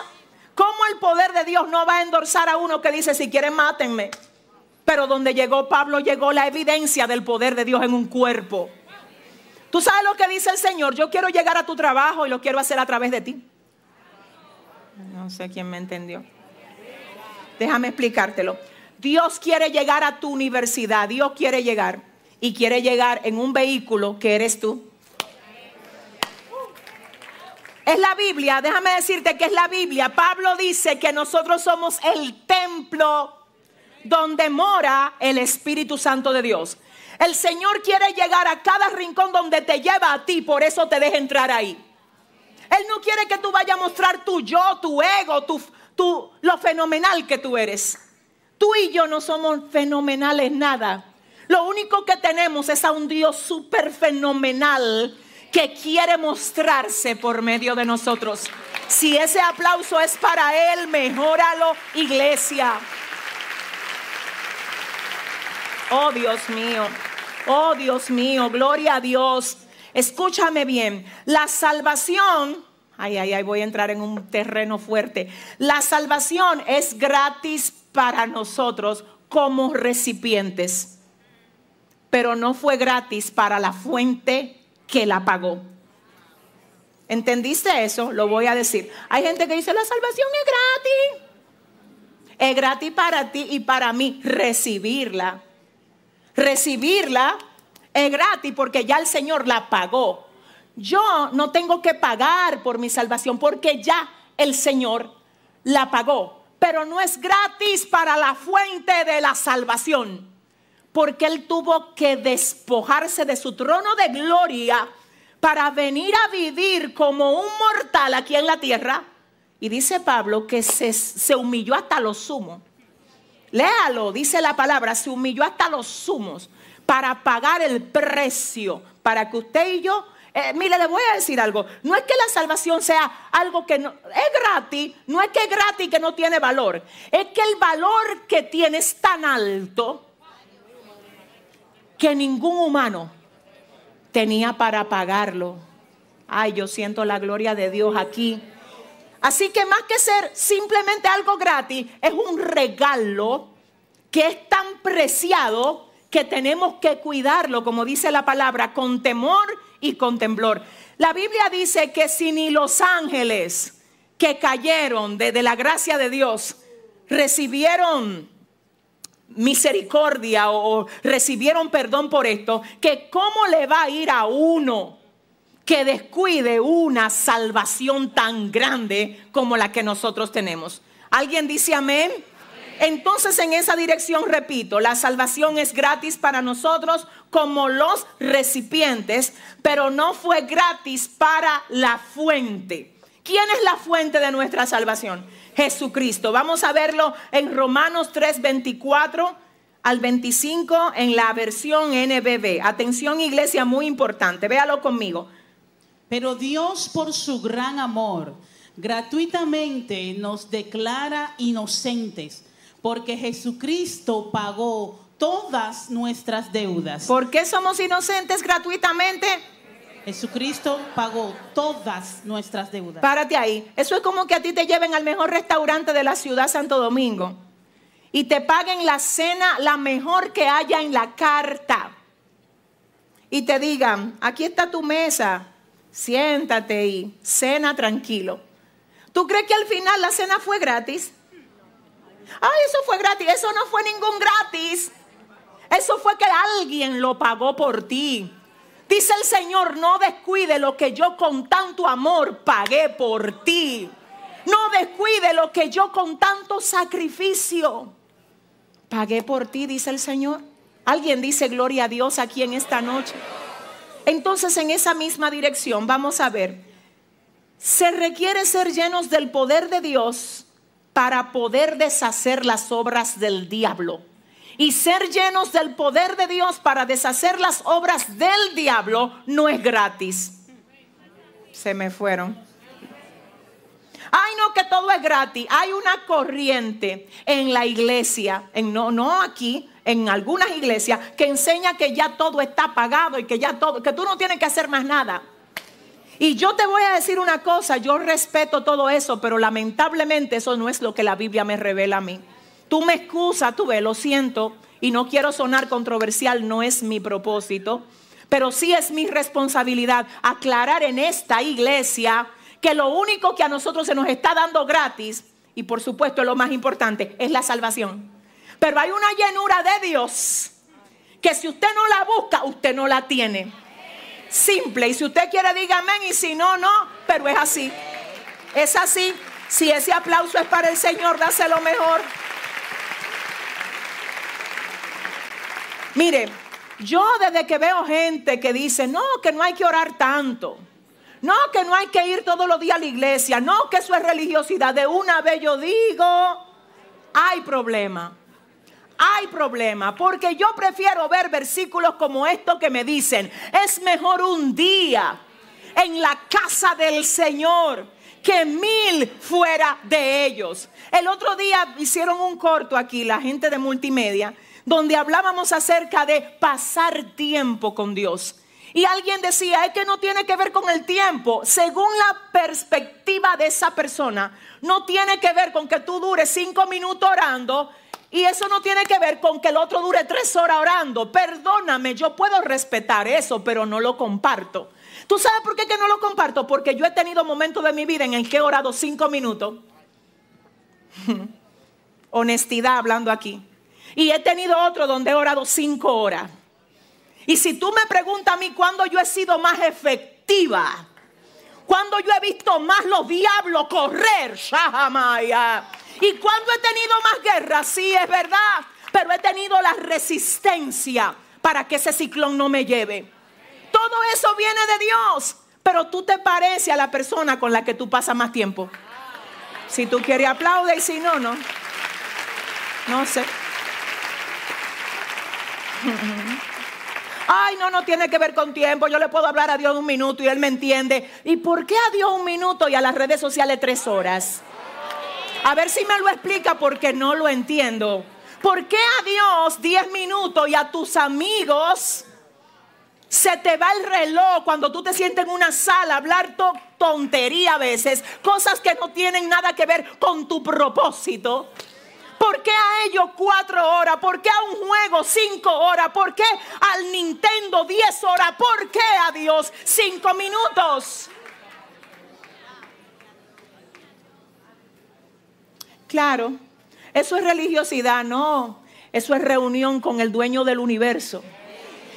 Speaker 1: ¿Cómo el poder de Dios no va a endorsar a uno que dice, si quieren, mátenme? Pero donde llegó Pablo, llegó la evidencia del poder de Dios en un cuerpo. Tú sabes lo que dice el Señor, yo quiero llegar a tu trabajo y lo quiero hacer a través de ti. No sé quién me entendió. Déjame explicártelo. Dios quiere llegar a tu universidad, Dios quiere llegar y quiere llegar en un vehículo que eres tú. Es la Biblia, déjame decirte que es la Biblia. Pablo dice que nosotros somos el templo donde mora el Espíritu Santo de Dios. El Señor quiere llegar a cada rincón donde te lleva a ti, por eso te deja entrar ahí. Él no quiere que tú vayas a mostrar tu yo, tu ego, tu, tu, lo fenomenal que tú eres. Tú y yo no somos fenomenales nada. Lo único que tenemos es a un Dios súper fenomenal que quiere mostrarse por medio de nosotros. Si ese aplauso es para Él, mejóralo, iglesia. Oh Dios mío, oh Dios mío, gloria a Dios. Escúchame bien, la salvación, ay, ay, ay, voy a entrar en un terreno fuerte. La salvación es gratis para nosotros como recipientes, pero no fue gratis para la fuente que la pagó. ¿Entendiste eso? Lo voy a decir. Hay gente que dice, la salvación es gratis. Es gratis para ti y para mí recibirla. Recibirla es gratis porque ya el Señor la pagó. Yo no tengo que pagar por mi salvación porque ya el Señor la pagó. Pero no es gratis para la fuente de la salvación. Porque Él tuvo que despojarse de su trono de gloria para venir a vivir como un mortal aquí en la tierra. Y dice Pablo que se, se humilló hasta los sumos. Léalo, dice la palabra, se humilló hasta los sumos para pagar el precio, para que usted y yo, eh, mire, le voy a decir algo, no es que la salvación sea algo que no, es gratis, no es que es gratis que no tiene valor, es que el valor que tiene es tan alto que ningún humano tenía para pagarlo. Ay, yo siento la gloria de Dios aquí. Así que más que ser simplemente algo gratis, es un regalo que es tan preciado que tenemos que cuidarlo, como dice la palabra, con temor y con temblor. La Biblia dice que si ni los ángeles que cayeron desde la gracia de Dios recibieron misericordia o, recibieron perdón por esto, que cómo le va a ir a uno que descuide una salvación tan grande como la que nosotros tenemos. ¿Alguien dice amén? Entonces en esa dirección, repito, la salvación es gratis para nosotros como los recipientes, pero no fue gratis para la fuente. ¿Quién es la fuente de nuestra salvación? Jesucristo. Vamos a verlo en Romanos 3, 24 al 25 en la versión NBB. Atención iglesia, muy importante. Véalo conmigo.
Speaker 2: Pero Dios por su gran amor gratuitamente nos declara inocentes porque Jesucristo pagó todas nuestras deudas.
Speaker 1: ¿Por qué somos inocentes gratuitamente?
Speaker 2: Jesucristo pagó todas nuestras deudas.
Speaker 1: Párate ahí. Eso es como que a ti te lleven al mejor restaurante de la ciudad Santo Domingo y te paguen la cena la mejor que haya en la carta. Y te digan, aquí está tu mesa, siéntate y cena tranquilo. ¿Tú crees que al final la cena fue gratis? Ay, eso fue gratis. Eso no fue ningún gratis. Eso fue que alguien lo pagó por ti. Dice el Señor, no descuide lo que yo con tanto amor pagué por ti. No descuide lo que yo con tanto sacrificio pagué por ti, dice el Señor. Alguien dice gloria a Dios aquí en esta noche. Entonces en esa misma dirección vamos a ver, se requiere ser llenos del poder de Dios para poder deshacer las obras del diablo. Y ser llenos del poder de Dios para deshacer las obras del diablo no es gratis. Se me fueron. Ay, no, que todo es gratis. Hay una corriente en la iglesia, en, no, no aquí, en algunas iglesias, que enseña que ya todo está pagado y que ya todo, que tú no tienes que hacer más nada. Y yo te voy a decir una cosa, yo respeto todo eso, pero lamentablemente eso no es lo que la Biblia me revela a mí. Tú me excusas, tú ves, lo siento, y no quiero sonar controversial, no es mi propósito, pero sí es mi responsabilidad aclarar en esta iglesia que lo único que a nosotros se nos está dando gratis, y por supuesto lo más importante, es la salvación. Pero hay una llenura de Dios que si usted no la busca, usted no la tiene simple. Y si usted quiere, diga amén. Y si no, no. Pero es así. Es así. Si ese aplauso es para el Señor, dáselo mejor. Mire, yo desde que veo gente que dice, no, que no hay que orar tanto. No, que no hay que ir todos los días a la iglesia. No, que eso es religiosidad. De una vez yo digo, hay problema. hay problema, porque yo prefiero ver versículos como estos que me dicen, es mejor un día en la casa del Señor que mil fuera de ellos. El otro día hicieron un corto aquí, la gente de multimedia, donde hablábamos acerca de pasar tiempo con Dios. Y alguien decía, es que no tiene que ver con el tiempo. Según la perspectiva de esa persona, no tiene que ver con que tú dures cinco minutos orando y eso no tiene que ver con que el otro dure tres horas orando. Perdóname, yo puedo respetar eso, pero no lo comparto. ¿Tú sabes por qué no lo comparto? Porque yo he tenido momentos de mi vida en el que he orado cinco minutos. (laughs) Honestidad hablando aquí. Y he tenido otro donde he orado cinco horas. Y si tú me preguntas a mí cuándo yo he sido más efectiva, cuando yo he visto más los diablos correr, Shahamaya, y cuando he tenido más guerra, sí es verdad, pero he tenido la resistencia para que ese ciclón no me lleve. Todo eso viene de Dios, pero tú te pareces a la persona con la que tú pasas más tiempo. Si tú quieres aplaude y si no, no. No sé. (laughs) Ay, no, no tiene que ver con tiempo. Yo le puedo hablar a Dios un minuto y Él me entiende. ¿Y por qué a Dios un minuto y a las redes sociales tres horas? A ver si me lo explica porque no lo entiendo. ¿Por qué a Dios diez minutos y a tus amigos se te va el reloj cuando tú te sientes en una sala a hablar tontería a veces? Cosas que no tienen nada que ver con tu propósito. ¿Por qué a ellos cuatro horas? ¿Por qué a un juego cinco horas? ¿Por qué al Nintendo diez horas? ¿Por qué a Dios cinco minutos? Claro, eso es religiosidad, no. Eso es reunión con el dueño del universo.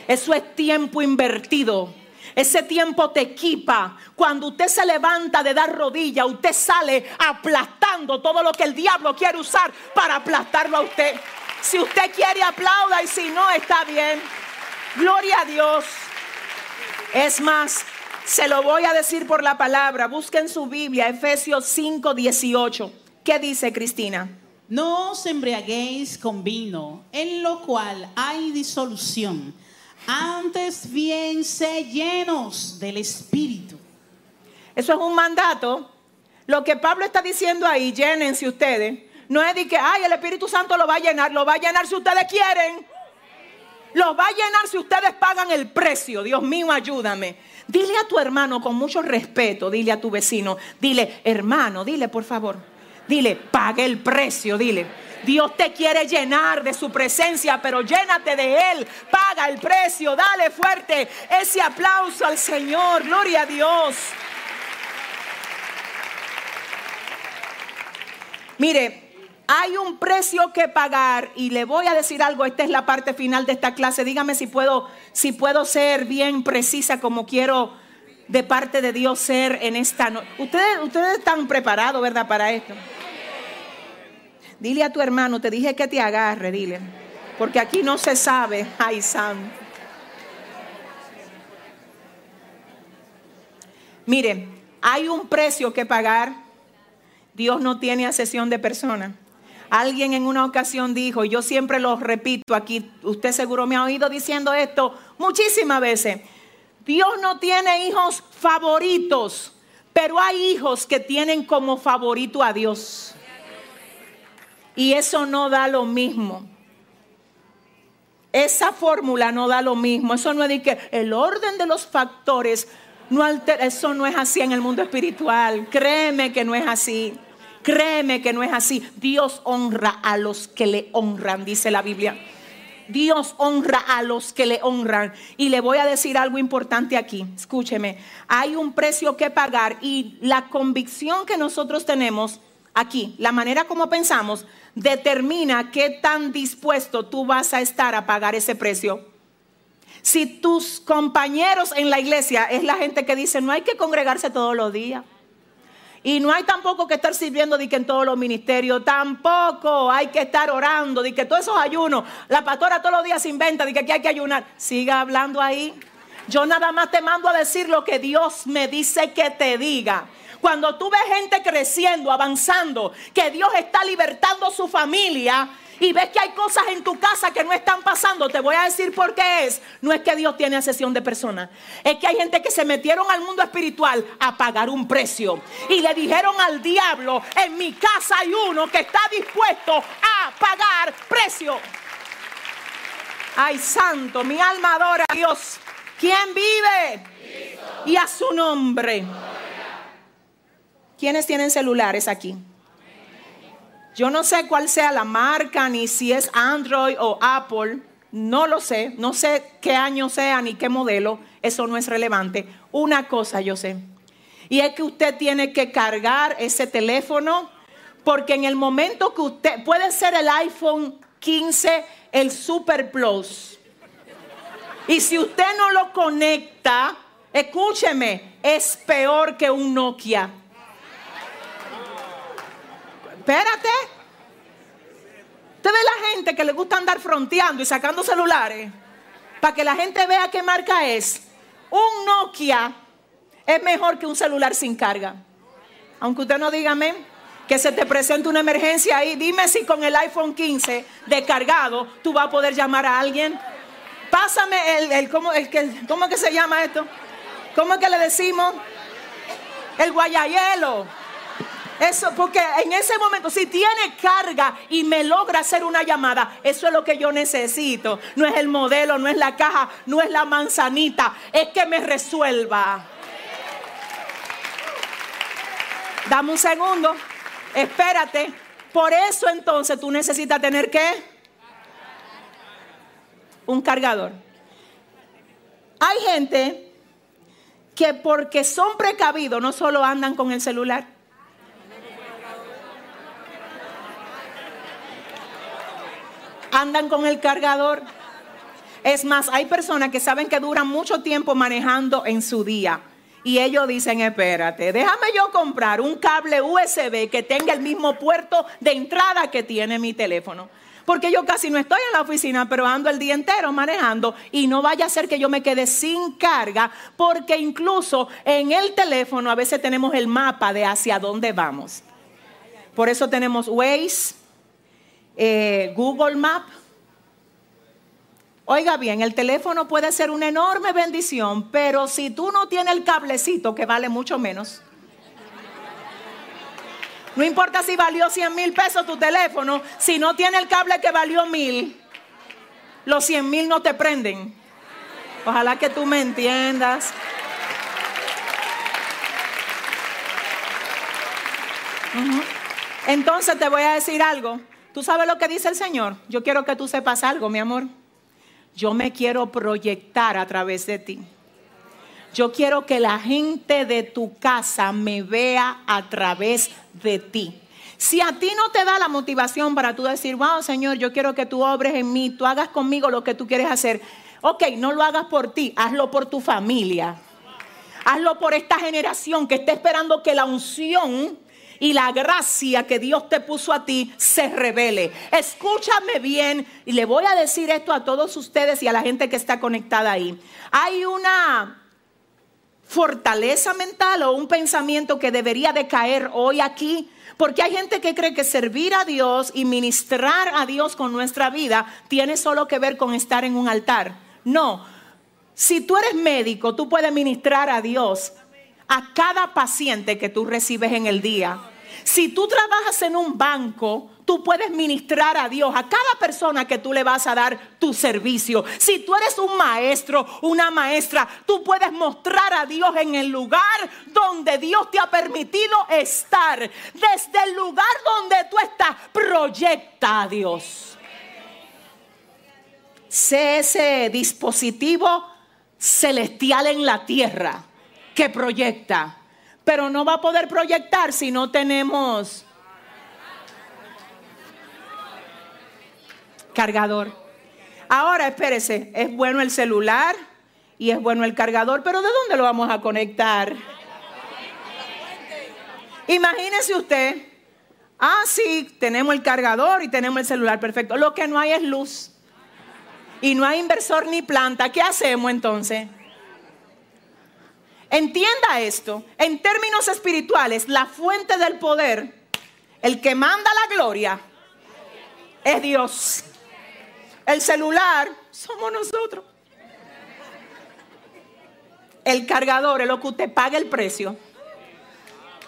Speaker 1: Eso es tiempo invertido. Ese tiempo te equipa. Cuando usted se levanta de dar rodilla, usted sale aplastando todo lo que el diablo quiere usar para aplastarlo a usted. Si usted quiere, aplauda y si no, está bien. Gloria a Dios. Es más, se lo voy a decir por la palabra. Busquen su Biblia, Efesios 5, 18. ¿Qué dice Cristina?
Speaker 2: No os embriaguéis con vino, en lo cual hay disolución antes bien sé llenos del Espíritu.
Speaker 1: Eso es un mandato. Lo que Pablo está diciendo ahí, llénense ustedes. No es de que, ay, el Espíritu Santo lo va a llenar. Lo va a llenar si ustedes quieren. Lo va a llenar si ustedes pagan el precio. Dios mío, ayúdame. Dile a tu hermano con mucho respeto, dile a tu vecino, dile, hermano, dile por favor. Dile, pague el precio, dile. Dios te quiere llenar de su presencia, pero llénate de Él. Paga el precio, dale fuerte ese aplauso al Señor. Gloria a Dios. Mire, hay un precio que pagar y le voy a decir algo, esta es la parte final de esta clase. Dígame si puedo si puedo ser bien precisa como quiero de parte de Dios ser en esta noche. Ustedes ustedes están preparados, ¿verdad, para esto? Dile a tu hermano, te dije que te agarre, dile. Porque aquí no se sabe, ay Sam. Mire, hay un precio que pagar. Dios no tiene asesión de personas. Alguien en una ocasión dijo, y yo siempre lo repito aquí, usted seguro me ha oído diciendo esto muchísimas veces. Dios no tiene hijos favoritos, pero hay hijos que tienen como favorito a Dios. Y eso no da lo mismo. Esa fórmula no da lo mismo. Eso no es de que el orden de los factores no altera. Eso no es así en el mundo espiritual. Créeme que no es así. Créeme que no es así. Dios honra a los que le honran, dice la Biblia. Dios honra a los que le honran. Y le voy a decir algo importante aquí. Escúcheme. Hay un precio que pagar y la convicción que nosotros tenemos aquí, la manera como pensamos, determina qué tan dispuesto tú vas a estar a pagar ese precio. Si tus compañeros en la iglesia es la gente que dice no hay que congregarse todos los días. Y no hay tampoco que estar sirviendo de que en todos los ministerios, tampoco hay que estar orando, de que todos esos ayunos, la pastora todos los días inventa de que aquí hay que ayunar. Siga hablando ahí. Yo nada más te mando a decir lo que Dios me dice que te diga. Cuando tú ves gente creciendo, avanzando, que Dios está libertando su familia y ves que hay cosas en tu casa que no están pasando, te voy a decir por qué es. No es que Dios tiene asesión de personas, es que hay gente que se metieron al mundo espiritual a pagar un precio y le dijeron al diablo, en mi casa hay uno que está dispuesto a pagar precio. Ay, santo, mi alma adora a Dios. ¿Quién vive? Y a su nombre. ¿Quiénes tienen celulares aquí? Yo no sé cuál sea la marca, ni si es Android o Apple. No lo sé. No sé qué año sea ni qué modelo. Eso no es relevante. Una cosa yo sé. Y es que usted tiene que cargar ese teléfono porque en el momento que usted puede ser el iPhone 15, el Super Plus. Y si usted no lo conecta, escúcheme, es peor que un Nokia. Espérate. Usted ve la gente que le gusta andar fronteando y sacando celulares para que la gente vea qué marca es. Un Nokia es mejor que un celular sin carga. Aunque usted no diga amén, que se te presente una emergencia ahí. Dime si con el iPhone 15 descargado tú vas a poder llamar a alguien. Pásame el, el, ¿cómo, el que, ¿cómo que se llama esto? ¿Cómo es que le decimos? El guayayelo. Eso, porque en ese momento, si tiene carga y me logra hacer una llamada, eso es lo que yo necesito. No es el modelo, no es la caja, no es la manzanita, es que me resuelva. Dame un segundo, espérate. Por eso entonces tú necesitas tener qué? Un cargador. Hay gente que porque son precavidos no solo andan con el celular. Andan con el cargador. Es más, hay personas que saben que duran mucho tiempo manejando en su día. Y ellos dicen, espérate, déjame yo comprar un cable USB que tenga el mismo puerto de entrada que tiene mi teléfono. Porque yo casi no estoy en la oficina, pero ando el día entero manejando y no vaya a ser que yo me quede sin carga, porque incluso en el teléfono a veces tenemos el mapa de hacia dónde vamos. Por eso tenemos Waze, eh, Google Map. Oiga bien, el teléfono puede ser una enorme bendición, pero si tú no tienes el cablecito, que vale mucho menos, no importa si valió 100 mil pesos tu teléfono, si no tiene el cable que valió mil, los 100 mil no te prenden. Ojalá que tú me entiendas. Entonces te voy a decir algo. ¿Tú sabes lo que dice el Señor? Yo quiero que tú sepas algo, mi amor. Yo me quiero proyectar a través de ti. Yo quiero que la gente de tu casa me vea a través de ti. Si a ti no te da la motivación para tú decir, wow, Señor, yo quiero que tú obres en mí, tú hagas conmigo lo que tú quieres hacer. Ok, no lo hagas por ti, hazlo por tu familia. Hazlo por esta generación que está esperando que la unción y la gracia que Dios te puso a ti se revele. Escúchame bien y le voy a decir esto a todos ustedes y a la gente que está conectada ahí. Hay una fortaleza mental o un pensamiento que debería de caer hoy aquí. Porque hay gente que cree que servir a Dios y ministrar a Dios con nuestra vida tiene solo que ver con estar en un altar. No, si tú eres médico, tú puedes ministrar a Dios a cada paciente que tú recibes en el día. Si tú trabajas en un banco, tú puedes ministrar a Dios a cada persona que tú le vas a dar tu servicio. Si tú eres un maestro, una maestra, tú puedes mostrar a Dios en el lugar donde Dios te ha permitido estar. Desde el lugar donde tú estás, proyecta a Dios. Sé ese dispositivo celestial en la tierra que proyecta. Pero no va a poder proyectar si no tenemos cargador. Ahora espérese, es bueno el celular y es bueno el cargador, pero ¿de dónde lo vamos a conectar? Imagínese usted, ah, sí, tenemos el cargador y tenemos el celular, perfecto. Lo que no hay es luz. Y no hay inversor ni planta. ¿Qué hacemos entonces? Entienda esto, en términos espirituales, la fuente del poder, el que manda la gloria, es Dios. El celular somos nosotros. El cargador es lo que usted paga el precio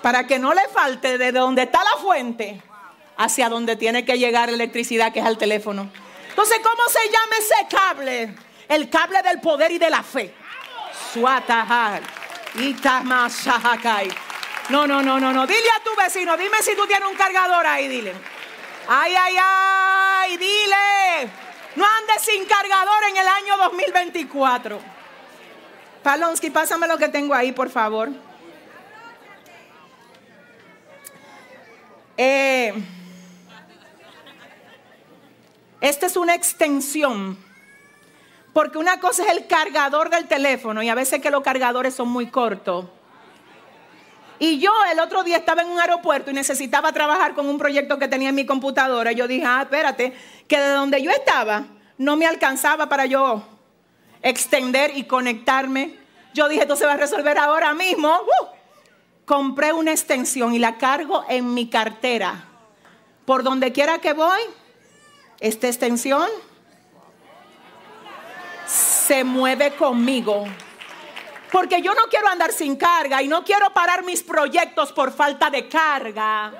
Speaker 1: para que no le falte de donde está la fuente hacia donde tiene que llegar la electricidad, que es al teléfono. Entonces, ¿cómo se llama ese cable? El cable del poder y de la fe. Suatahar. No, no, no, no, no. Dile a tu vecino, dime si tú tienes un cargador ahí, dile. Ay, ay, ay, dile. No andes sin cargador en el año 2024. Palonsky, pásame lo que tengo ahí, por favor. Eh, esta es una extensión. Porque una cosa es el cargador del teléfono y a veces que los cargadores son muy cortos. Y yo el otro día estaba en un aeropuerto y necesitaba trabajar con un proyecto que tenía en mi computadora. Yo dije, ah, espérate, que de donde yo estaba no me alcanzaba para yo extender y conectarme. Yo dije, esto se va a resolver ahora mismo. ¡Uh! Compré una extensión y la cargo en mi cartera. Por donde quiera que voy, esta extensión se mueve conmigo. Porque yo no quiero andar sin carga y no quiero parar mis proyectos por falta de carga.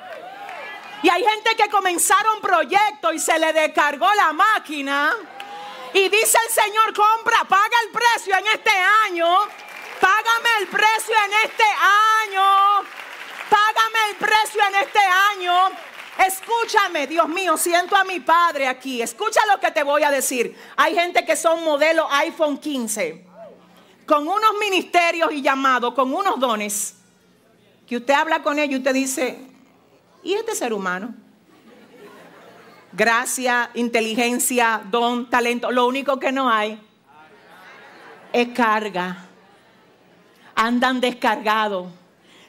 Speaker 1: Y hay gente que comenzaron proyectos y se le descargó la máquina. Y dice el Señor, compra, paga el precio en este año. Págame el precio en este año. Págame el precio en este año. Escúchame, Dios mío, siento a mi padre aquí. Escucha lo que te voy a decir. Hay gente que son modelo iPhone 15, con unos ministerios y llamados, con unos dones, que usted habla con ellos y usted dice, ¿y este ser humano? Gracia, inteligencia, don, talento. Lo único que no hay es carga. Andan descargados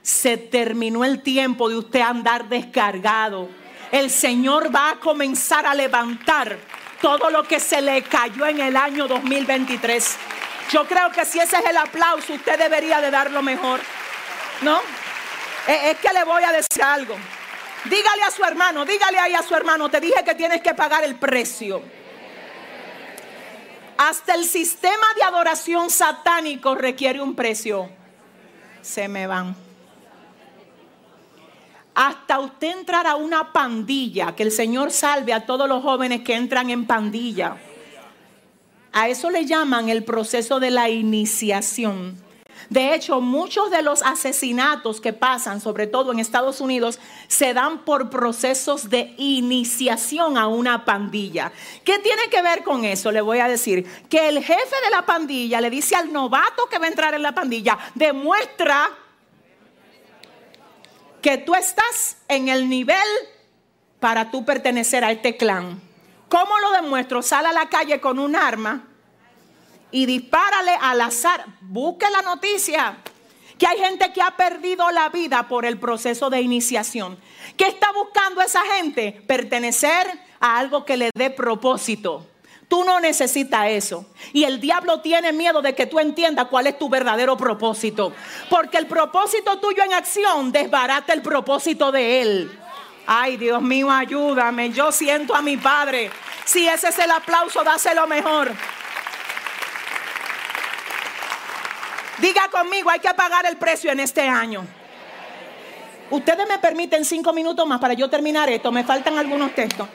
Speaker 1: se terminó el tiempo de usted andar descargado. El Señor va a comenzar a levantar todo lo que se le cayó en el año 2023. Yo creo que si ese es el aplauso, usted debería de dar lo mejor. ¿No? Es que le voy a decir algo. Dígale a su hermano, dígale ahí a su hermano, te dije que tienes que pagar el precio. Hasta el sistema de adoración satánico requiere un precio. Se me van hasta usted entrar a una pandilla, que el Señor salve a todos los jóvenes que entran en pandilla. A eso le llaman el proceso de la iniciación. De hecho, muchos de los asesinatos que pasan, sobre todo en Estados Unidos, se dan por procesos de iniciación a una pandilla. ¿Qué tiene que ver con eso? Le voy a decir que el jefe de la pandilla le dice al novato que va a entrar en la pandilla, demuestra que tú estás en el nivel para tú pertenecer a este clan. ¿Cómo lo demuestro? Sal a la calle con un arma y dispárale al azar. Busque la noticia. Que hay gente que ha perdido la vida por el proceso de iniciación. ¿Qué está buscando esa gente? Pertenecer a algo que le dé propósito. Tú no necesitas eso. Y el diablo tiene miedo de que tú entiendas cuál es tu verdadero propósito. Porque el propósito tuyo en acción desbarata el propósito de él. Ay, Dios mío, ayúdame. Yo siento a mi Padre. Si ese es el aplauso, dáselo mejor. Diga conmigo, hay que pagar el precio en este año. Ustedes me permiten cinco minutos más para yo terminar esto. Me faltan algunos textos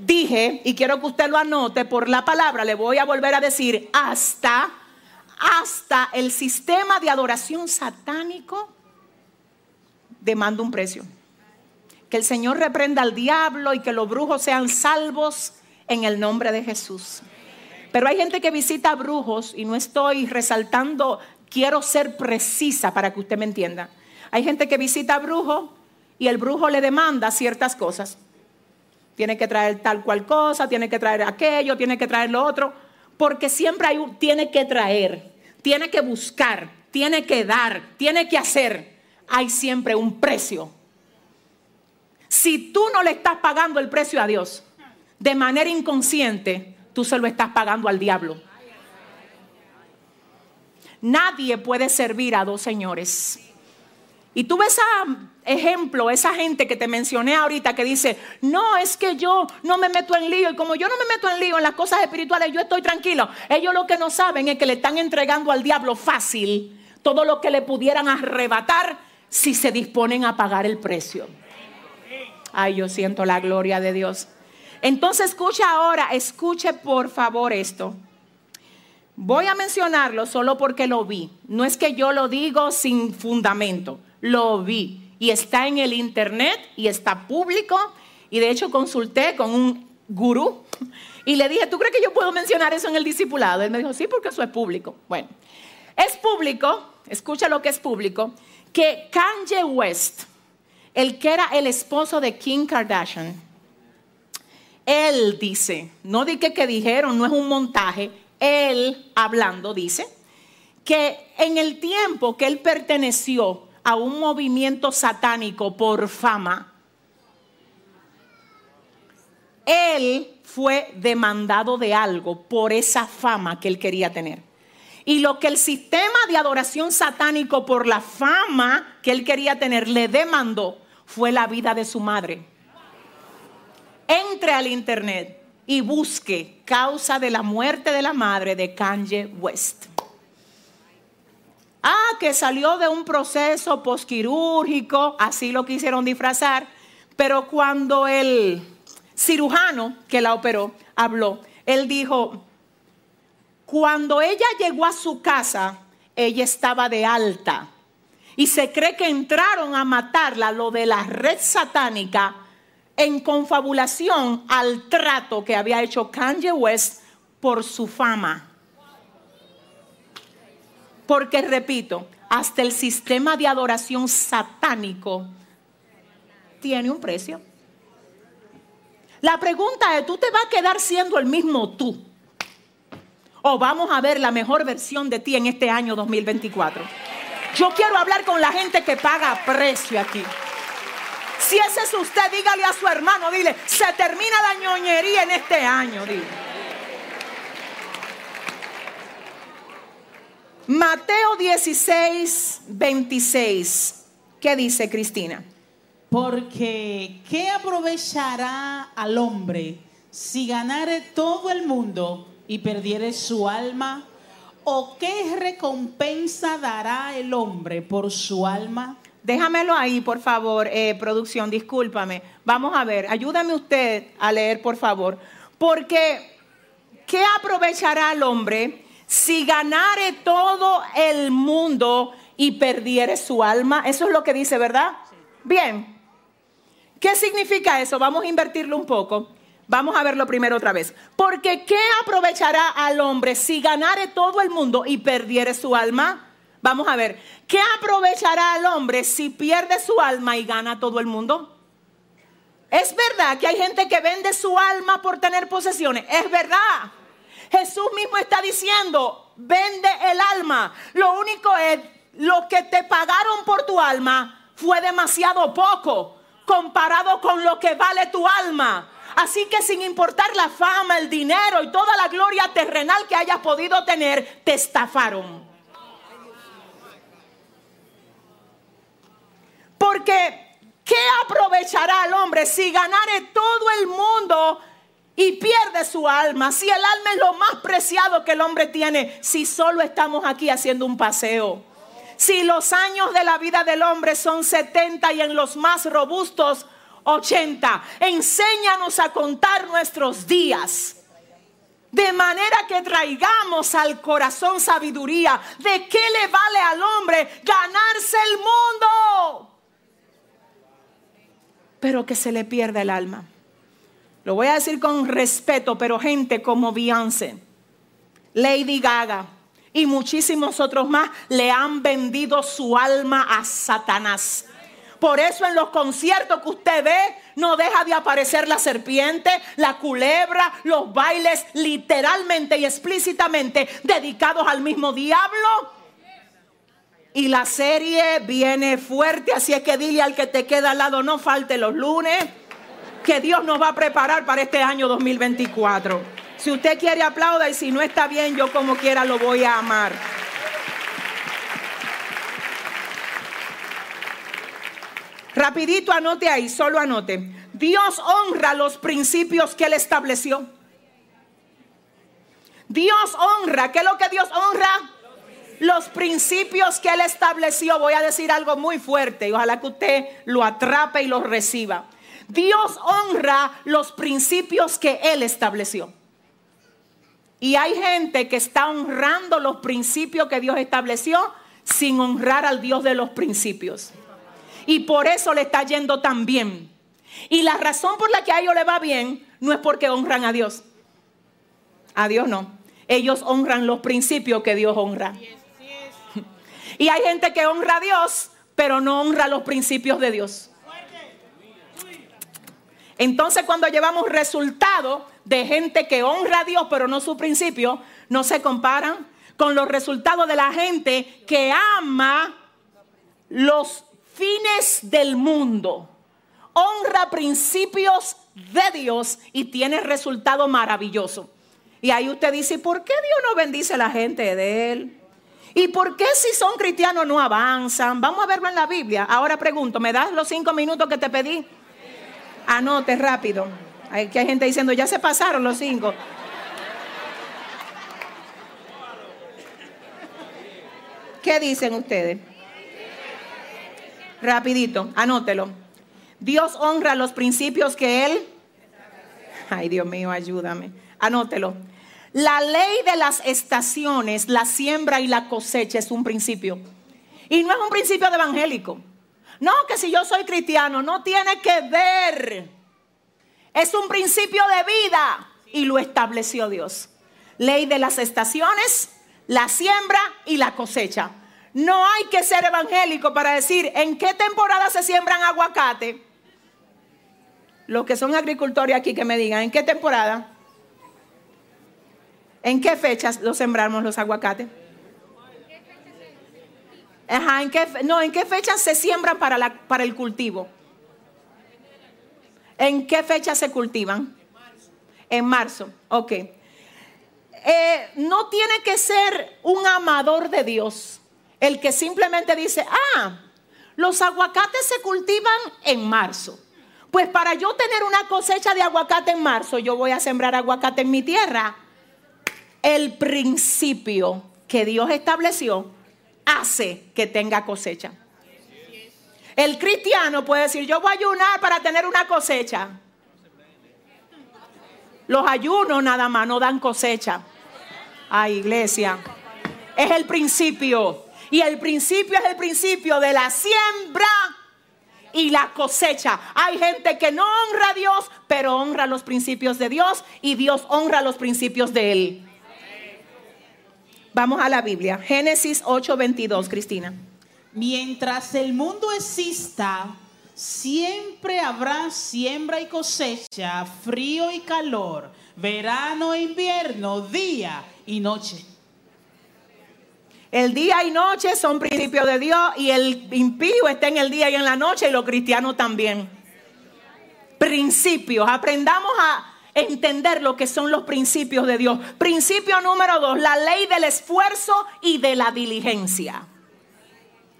Speaker 1: dije, y quiero que usted lo anote por la palabra, le voy a volver a decir, hasta, hasta el sistema de adoración satánico demanda un precio. Que el Señor reprenda al diablo y que los brujos sean salvos en el nombre de Jesús. Pero hay gente que visita brujos y no estoy resaltando, quiero ser precisa para que usted me entienda. Hay gente que visita brujos y el brujo le demanda ciertas cosas tiene que traer tal cual cosa, tiene que traer aquello, tiene que traer lo otro, porque siempre hay un, tiene que traer, tiene que buscar, tiene que dar, tiene que hacer. Hay siempre un precio. Si tú no le estás pagando el precio a Dios de manera inconsciente, tú se lo estás pagando al diablo. Nadie puede servir a dos señores. Y tú ves a ejemplo, esa gente que te mencioné ahorita que dice, no, es que yo no me meto en lío y como yo no me meto en lío en las cosas espirituales, yo estoy tranquilo. Ellos lo que no saben es que le están entregando al diablo fácil todo lo que le pudieran arrebatar si se disponen a pagar el precio. Ay, yo siento la gloria de Dios. Entonces escucha ahora, escuche por favor esto. Voy a mencionarlo solo porque lo vi. No es que yo lo digo sin fundamento, lo vi. Y está en el internet y está público. Y de hecho consulté con un gurú y le dije, ¿tú crees que yo puedo mencionar eso en el discipulado? Él me dijo, sí, porque eso es público. Bueno, es público, escucha lo que es público, que Kanye West, el que era el esposo de Kim Kardashian, él dice, no di que, que dijeron, no es un montaje, él hablando dice que en el tiempo que él perteneció a un movimiento satánico por fama, él fue demandado de algo por esa fama que él quería tener. Y lo que el sistema de adoración satánico por la fama que él quería tener le demandó fue la vida de su madre. Entre al internet y busque causa de la muerte de la madre de Kanye West. Ah, que salió de un proceso posquirúrgico, así lo quisieron disfrazar, pero cuando el cirujano que la operó habló, él dijo, cuando ella llegó a su casa, ella estaba de alta y se cree que entraron a matarla, lo de la red satánica, en confabulación al trato que había hecho Kanye West por su fama. Porque, repito, hasta el sistema de adoración satánico tiene un precio. La pregunta es, ¿tú te vas a quedar siendo el mismo tú? ¿O vamos a ver la mejor versión de ti en este año 2024? Yo quiero hablar con la gente que paga precio aquí. Si ese es usted, dígale a su hermano, dile, se termina la ñoñería en este año, dile. Mateo 16, 26. ¿Qué dice Cristina?
Speaker 2: Porque ¿qué aprovechará al hombre si ganare todo el mundo y perdiere su alma? ¿O qué recompensa dará el hombre por su alma?
Speaker 1: Déjamelo ahí, por favor, eh, producción, discúlpame. Vamos a ver, ayúdame usted a leer, por favor. Porque, ¿qué aprovechará el hombre si ganare todo el mundo y perdiere su alma? Eso es lo que dice, ¿verdad? Bien. ¿Qué significa eso? Vamos a invertirlo un poco. Vamos a verlo primero otra vez. Porque ¿qué aprovechará al hombre si ganare todo el mundo y perdiere su alma? Vamos a ver, ¿qué aprovechará al hombre si pierde su alma y gana todo el mundo? Es verdad que hay gente que vende su alma por tener posesiones. Es verdad. Jesús mismo está diciendo, vende el alma. Lo único es, lo que te pagaron por tu alma fue demasiado poco comparado con lo que vale tu alma. Así que sin importar la fama, el dinero y toda la gloria terrenal que hayas podido tener, te estafaron. Porque, ¿qué aprovechará el hombre si ganare todo el mundo y pierde su alma? Si el alma es lo más preciado que el hombre tiene, si solo estamos aquí haciendo un paseo. Si los años de la vida del hombre son 70 y en los más robustos 80, enséñanos a contar nuestros días. De manera que traigamos al corazón sabiduría. ¿De qué le vale al hombre ganarse el mundo? pero que se le pierda el alma. Lo voy a decir con respeto, pero gente como Beyoncé, Lady Gaga y muchísimos otros más le han vendido su alma a Satanás. Por eso en los conciertos que usted ve no deja de aparecer la serpiente, la culebra, los bailes literalmente y explícitamente dedicados al mismo diablo y la serie viene fuerte, así es que dile al que te queda al lado, no falte los lunes, que Dios nos va a preparar para este año 2024. Si usted quiere aplauda y si no está bien, yo como quiera lo voy a amar. Rapidito anote ahí, solo anote. Dios honra los principios que él estableció. Dios honra, ¿qué es lo que Dios honra? Los principios que él estableció. Voy a decir algo muy fuerte y ojalá que usted lo atrape y lo reciba. Dios honra los principios que Él estableció. Y hay gente que está honrando los principios que Dios estableció sin honrar al Dios de los principios. Y por eso le está yendo tan bien. Y la razón por la que a ellos le va bien no es porque honran a Dios. A Dios no. Ellos honran los principios que Dios honra. (laughs) Y hay gente que honra a Dios, pero no honra los principios de Dios. Entonces cuando llevamos resultados de gente que honra a Dios pero no su principio, no se comparan con los resultados de la gente que ama los fines del mundo, honra principios de Dios y tiene resultado maravilloso. Y ahí usted dice, ¿por qué Dios no bendice a la gente de él? ¿Y por qué si son cristianos no avanzan? Vamos a verlo en la Biblia. Ahora pregunto, ¿me das los cinco minutos que te pedí? Anote rápido. Hay, que hay gente diciendo, ya se pasaron los cinco. ¿Qué dicen ustedes? Rapidito, anótelo. Dios honra los principios que Él... Ay, Dios mío, ayúdame. Anótelo. La ley de las estaciones, la siembra y la cosecha es un principio. Y no es un principio de evangélico. No, que si yo soy cristiano, no tiene que ver. Es un principio de vida y lo estableció Dios. Ley de las estaciones, la siembra y la cosecha. No hay que ser evangélico para decir en qué temporada se siembran aguacate. Los que son agricultores aquí que me digan, ¿en qué temporada? ¿En qué fechas lo sembramos los aguacates? ¿En qué, no, ¿en qué fechas se siembran para, la, para el cultivo? ¿En qué fecha se cultivan? En marzo. Ok. Eh, no tiene que ser un amador de Dios el que simplemente dice, ah, los aguacates se cultivan en marzo. Pues para yo tener una cosecha de aguacate en marzo, yo voy a sembrar aguacate en mi tierra. El principio que Dios estableció hace que tenga cosecha. El cristiano puede decir, yo voy a ayunar para tener una cosecha. Los ayunos nada más no dan cosecha. Ay, iglesia. Es el principio. Y el principio es el principio de la siembra y la cosecha. Hay gente que no honra a Dios, pero honra los principios de Dios y Dios honra los principios de Él. Vamos a la Biblia. Génesis 8:22, Cristina.
Speaker 2: Mientras el mundo exista, siempre habrá siembra y cosecha, frío y calor, verano e invierno, día y noche.
Speaker 1: El día y noche son principios de Dios y el impío está en el día y en la noche y los cristianos también. Principios. Aprendamos a entender lo que son los principios de Dios. Principio número dos, la ley del esfuerzo y de la diligencia.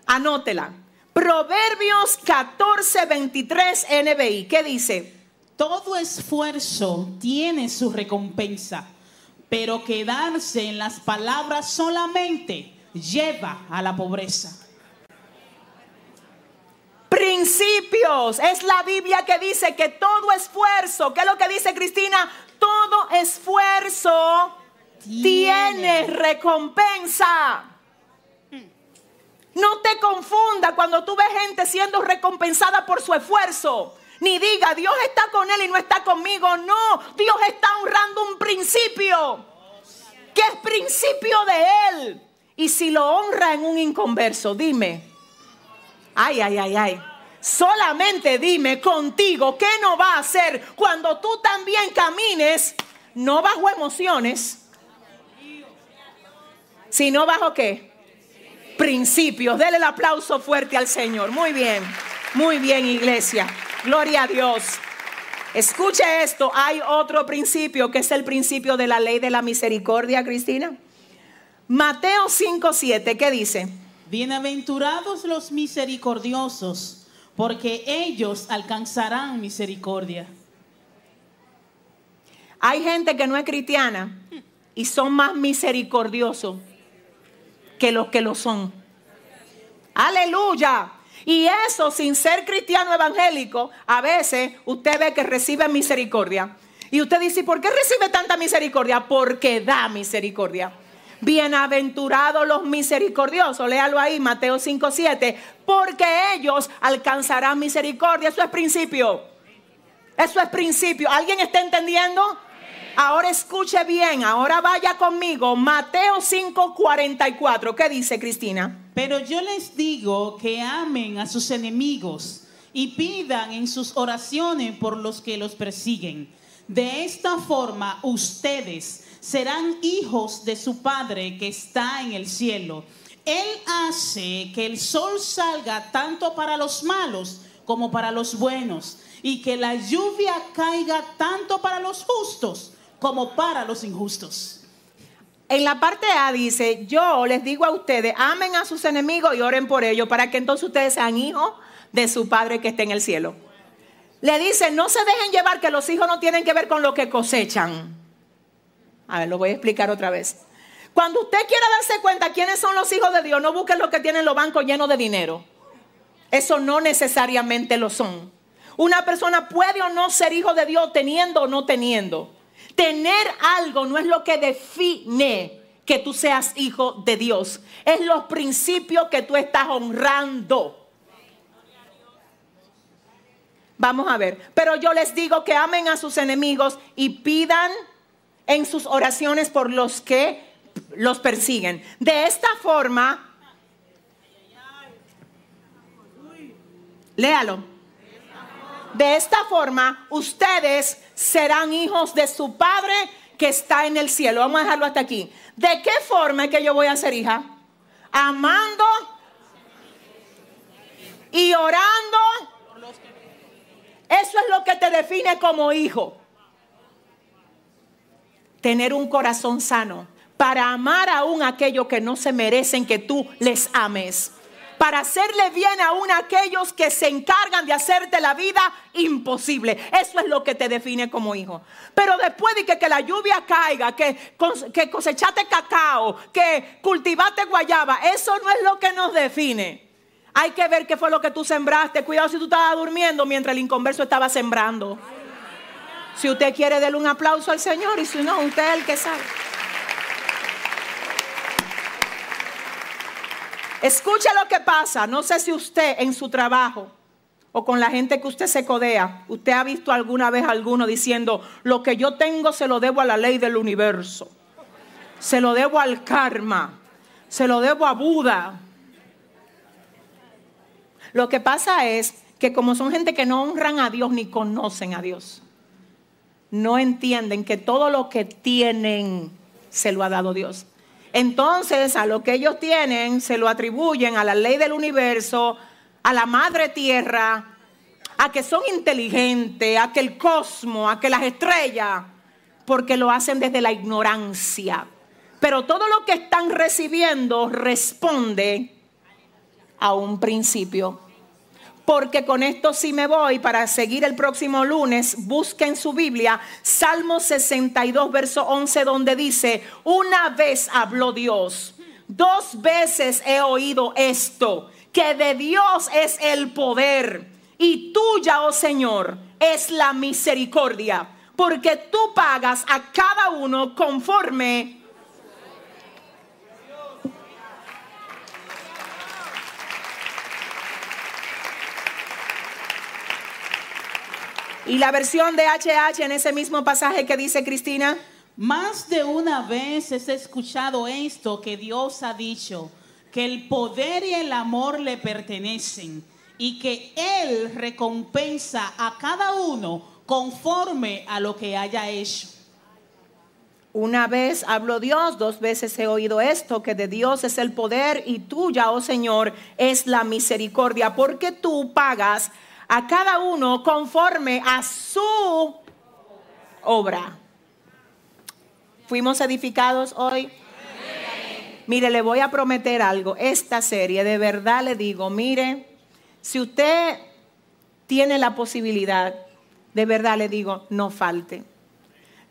Speaker 1: Anótela. Proverbios 14, 23 NBI. ¿Qué dice?
Speaker 2: Todo esfuerzo tiene su recompensa, pero quedarse en las palabras solamente lleva a la pobreza.
Speaker 1: Principios. Es la Biblia que dice que todo esfuerzo, ¿qué es lo que dice Cristina? Todo esfuerzo tiene, recompensa. No te confunda cuando tú ves gente siendo recompensada por su esfuerzo. Ni diga, Dios está con él y no está conmigo. No, Dios está honrando un principio. Que es principio de él. Y si lo honra en un inconverso, dime. Ay, ay, ay, ay. Solamente dime contigo qué no va a hacer cuando tú también camines, no bajo emociones, sino bajo qué? Principios. Dele el aplauso fuerte al Señor. Muy bien, muy bien, iglesia. Gloria a Dios. Escuche esto, hay otro principio que es el principio de la ley de la misericordia, Cristina. Mateo 5:7, ¿qué dice?
Speaker 2: Bienaventurados los misericordiosos, porque ellos alcanzarán misericordia.
Speaker 1: Hay gente que no es cristiana y son más misericordiosos que los que lo son. Aleluya. Y eso sin ser cristiano evangélico, a veces usted ve que recibe misericordia. Y usted dice, ¿por qué recibe tanta misericordia? Porque da misericordia. Bienaventurados los misericordiosos, léalo ahí, Mateo 5, 7, porque ellos alcanzarán misericordia. Eso es principio. Eso es principio. ¿Alguien está entendiendo? Ahora escuche bien, ahora vaya conmigo, Mateo 5, 44. ¿Qué dice Cristina?
Speaker 2: Pero yo les digo que amen a sus enemigos y pidan en sus oraciones por los que los persiguen. De esta forma ustedes serán hijos de su Padre que está en el cielo. Él hace que el sol salga tanto para los malos como para los buenos y que la lluvia caiga tanto para los justos como para los injustos.
Speaker 1: En la parte A dice, yo les digo a ustedes, amen a sus enemigos y oren por ellos para que entonces ustedes sean hijos de su Padre que está en el cielo. Le dice, no se dejen llevar que los hijos no tienen que ver con lo que cosechan. A ver, lo voy a explicar otra vez. Cuando usted quiera darse cuenta quiénes son los hijos de Dios, no busquen los que tienen los bancos llenos de dinero. Eso no necesariamente lo son. Una persona puede o no ser hijo de Dios teniendo o no teniendo. Tener algo no es lo que define que tú seas hijo de Dios. Es los principios que tú estás honrando. Vamos a ver. Pero yo les digo que amen a sus enemigos y pidan en sus oraciones por los que los persiguen. De esta forma, léalo. De esta forma, ustedes serán hijos de su Padre que está en el cielo. Vamos a dejarlo hasta aquí. ¿De qué forma es que yo voy a ser hija? Amando y orando. Eso es lo que te define como hijo tener un corazón sano, para amar aún aquellos que no se merecen que tú les ames, para hacerle bien aún a aquellos que se encargan de hacerte la vida imposible. Eso es lo que te define como hijo. Pero después de que, la lluvia caiga, que, que cosechaste cacao, que cultivaste guayaba, eso no es lo que nos define. Hay que ver qué fue lo que tú sembraste. Cuidado si tú estabas durmiendo mientras el inconverso estaba sembrando. Si usted quiere, darle un aplauso al Señor y si no, usted es el que sabe. Escuche lo que pasa. No sé si usted en su trabajo o con la gente que usted se codea, usted ha visto alguna vez a alguno diciendo, lo que yo tengo se lo debo a la ley del universo, se lo debo al karma, se lo debo a Buda. Lo que pasa es que como son gente que no honran a Dios ni conocen a Dios, no entienden que todo lo que tienen se lo ha dado Dios. Entonces, a lo que ellos tienen se lo atribuyen a la ley del universo, a la madre tierra, a que son inteligentes, a que el cosmos, a que las estrellas, porque lo hacen desde la ignorancia. Pero todo lo que están recibiendo responde a un principio porque con esto sí me voy para seguir el próximo lunes. Busquen su Biblia, Salmo 62, verso 11, donde dice, una vez habló Dios, dos veces he oído esto, que de Dios es el poder y tuya, oh Señor, es la misericordia, porque tú pagas a cada uno conforme Y la versión de HH en ese mismo pasaje que dice Cristina.
Speaker 2: Más de una vez he escuchado esto que Dios ha dicho, que el poder y el amor le pertenecen y que Él recompensa a cada uno conforme a lo que haya hecho.
Speaker 1: Una vez habló Dios, dos veces he oído esto, que de Dios es el poder y tuya, oh Señor, es la misericordia, porque tú pagas a cada uno conforme a su obra. ¿Fuimos edificados hoy? Mire, le voy a prometer algo. Esta serie, de verdad le digo, mire, si usted tiene la posibilidad, de verdad le digo, no falte.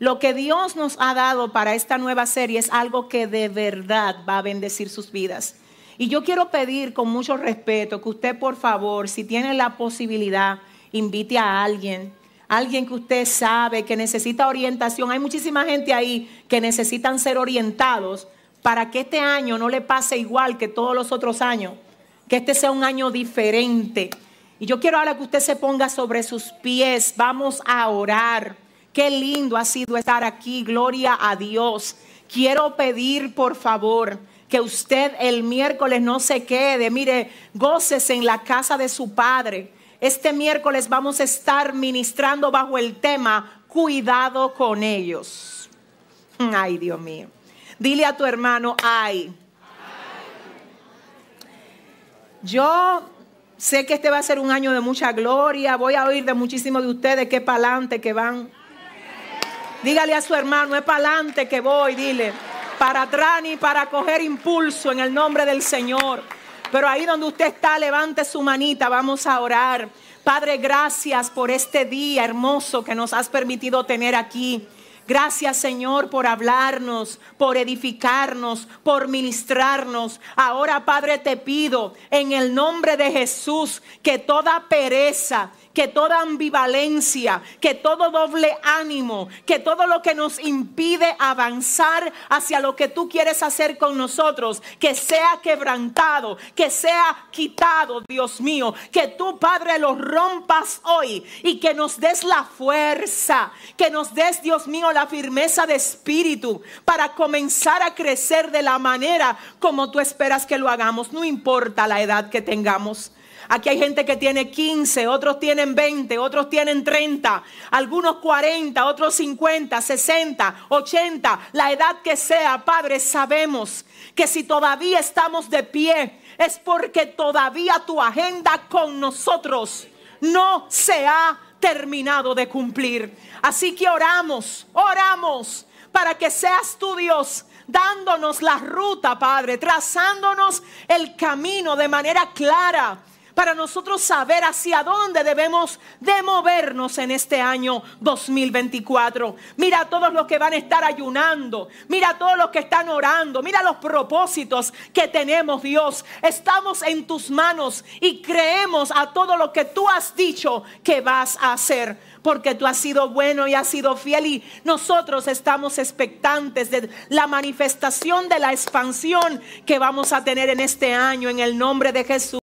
Speaker 1: Lo que Dios nos ha dado para esta nueva serie es algo que de verdad va a bendecir sus vidas. Y yo quiero pedir con mucho respeto que usted, por favor, si tiene la posibilidad, invite a alguien, alguien que usted sabe que necesita orientación. Hay muchísima gente ahí que necesitan ser orientados para que este año no le pase igual que todos los otros años, que este sea un año diferente. Y yo quiero ahora que usted se ponga sobre sus pies, vamos a orar. Qué lindo ha sido estar aquí, gloria a Dios. Quiero pedir, por favor, que usted el miércoles no se quede. Mire, goces en la casa de su padre. Este miércoles vamos a estar ministrando bajo el tema cuidado con ellos. Ay, Dios mío. Dile a tu hermano, ay. Yo sé que este va a ser un año de mucha gloria. Voy a oír de muchísimos de ustedes que para adelante que van. Dígale a su hermano, es para adelante que voy, dile para atrás ni para coger impulso en el nombre del Señor. Pero ahí donde usted está, levante su manita, vamos a orar. Padre, gracias por este día hermoso que nos has permitido tener aquí. Gracias Señor por hablarnos, por edificarnos, por ministrarnos. Ahora Padre te pido en el nombre de Jesús que toda pereza, que toda ambivalencia, que todo doble ánimo, que todo lo que nos impide avanzar hacia lo que tú quieres hacer con nosotros, que sea quebrantado, que sea quitado, Dios mío, que tú, Padre, lo rompas hoy y que nos des la fuerza, que nos des, Dios mío, la firmeza de espíritu para comenzar a crecer de la manera como tú esperas que lo hagamos, no importa la edad que tengamos. Aquí hay gente que tiene 15, otros tienen 20, otros tienen 30, algunos 40, otros 50, 60, 80, la edad que sea, Padre, sabemos que si todavía estamos de pie es porque todavía tu agenda con nosotros no se ha terminado de cumplir. Así que oramos, oramos para que seas tu Dios dándonos la ruta, Padre, trazándonos el camino de manera clara para nosotros saber hacia dónde debemos de movernos en este año 2024. Mira a todos los que van a estar ayunando, mira a todos los que están orando, mira los propósitos que tenemos, Dios. Estamos en tus manos y creemos a todo lo que tú has dicho que vas a hacer porque tú has sido bueno y has sido fiel y nosotros estamos expectantes de la manifestación de la expansión que vamos a tener en este año en el nombre de Jesús.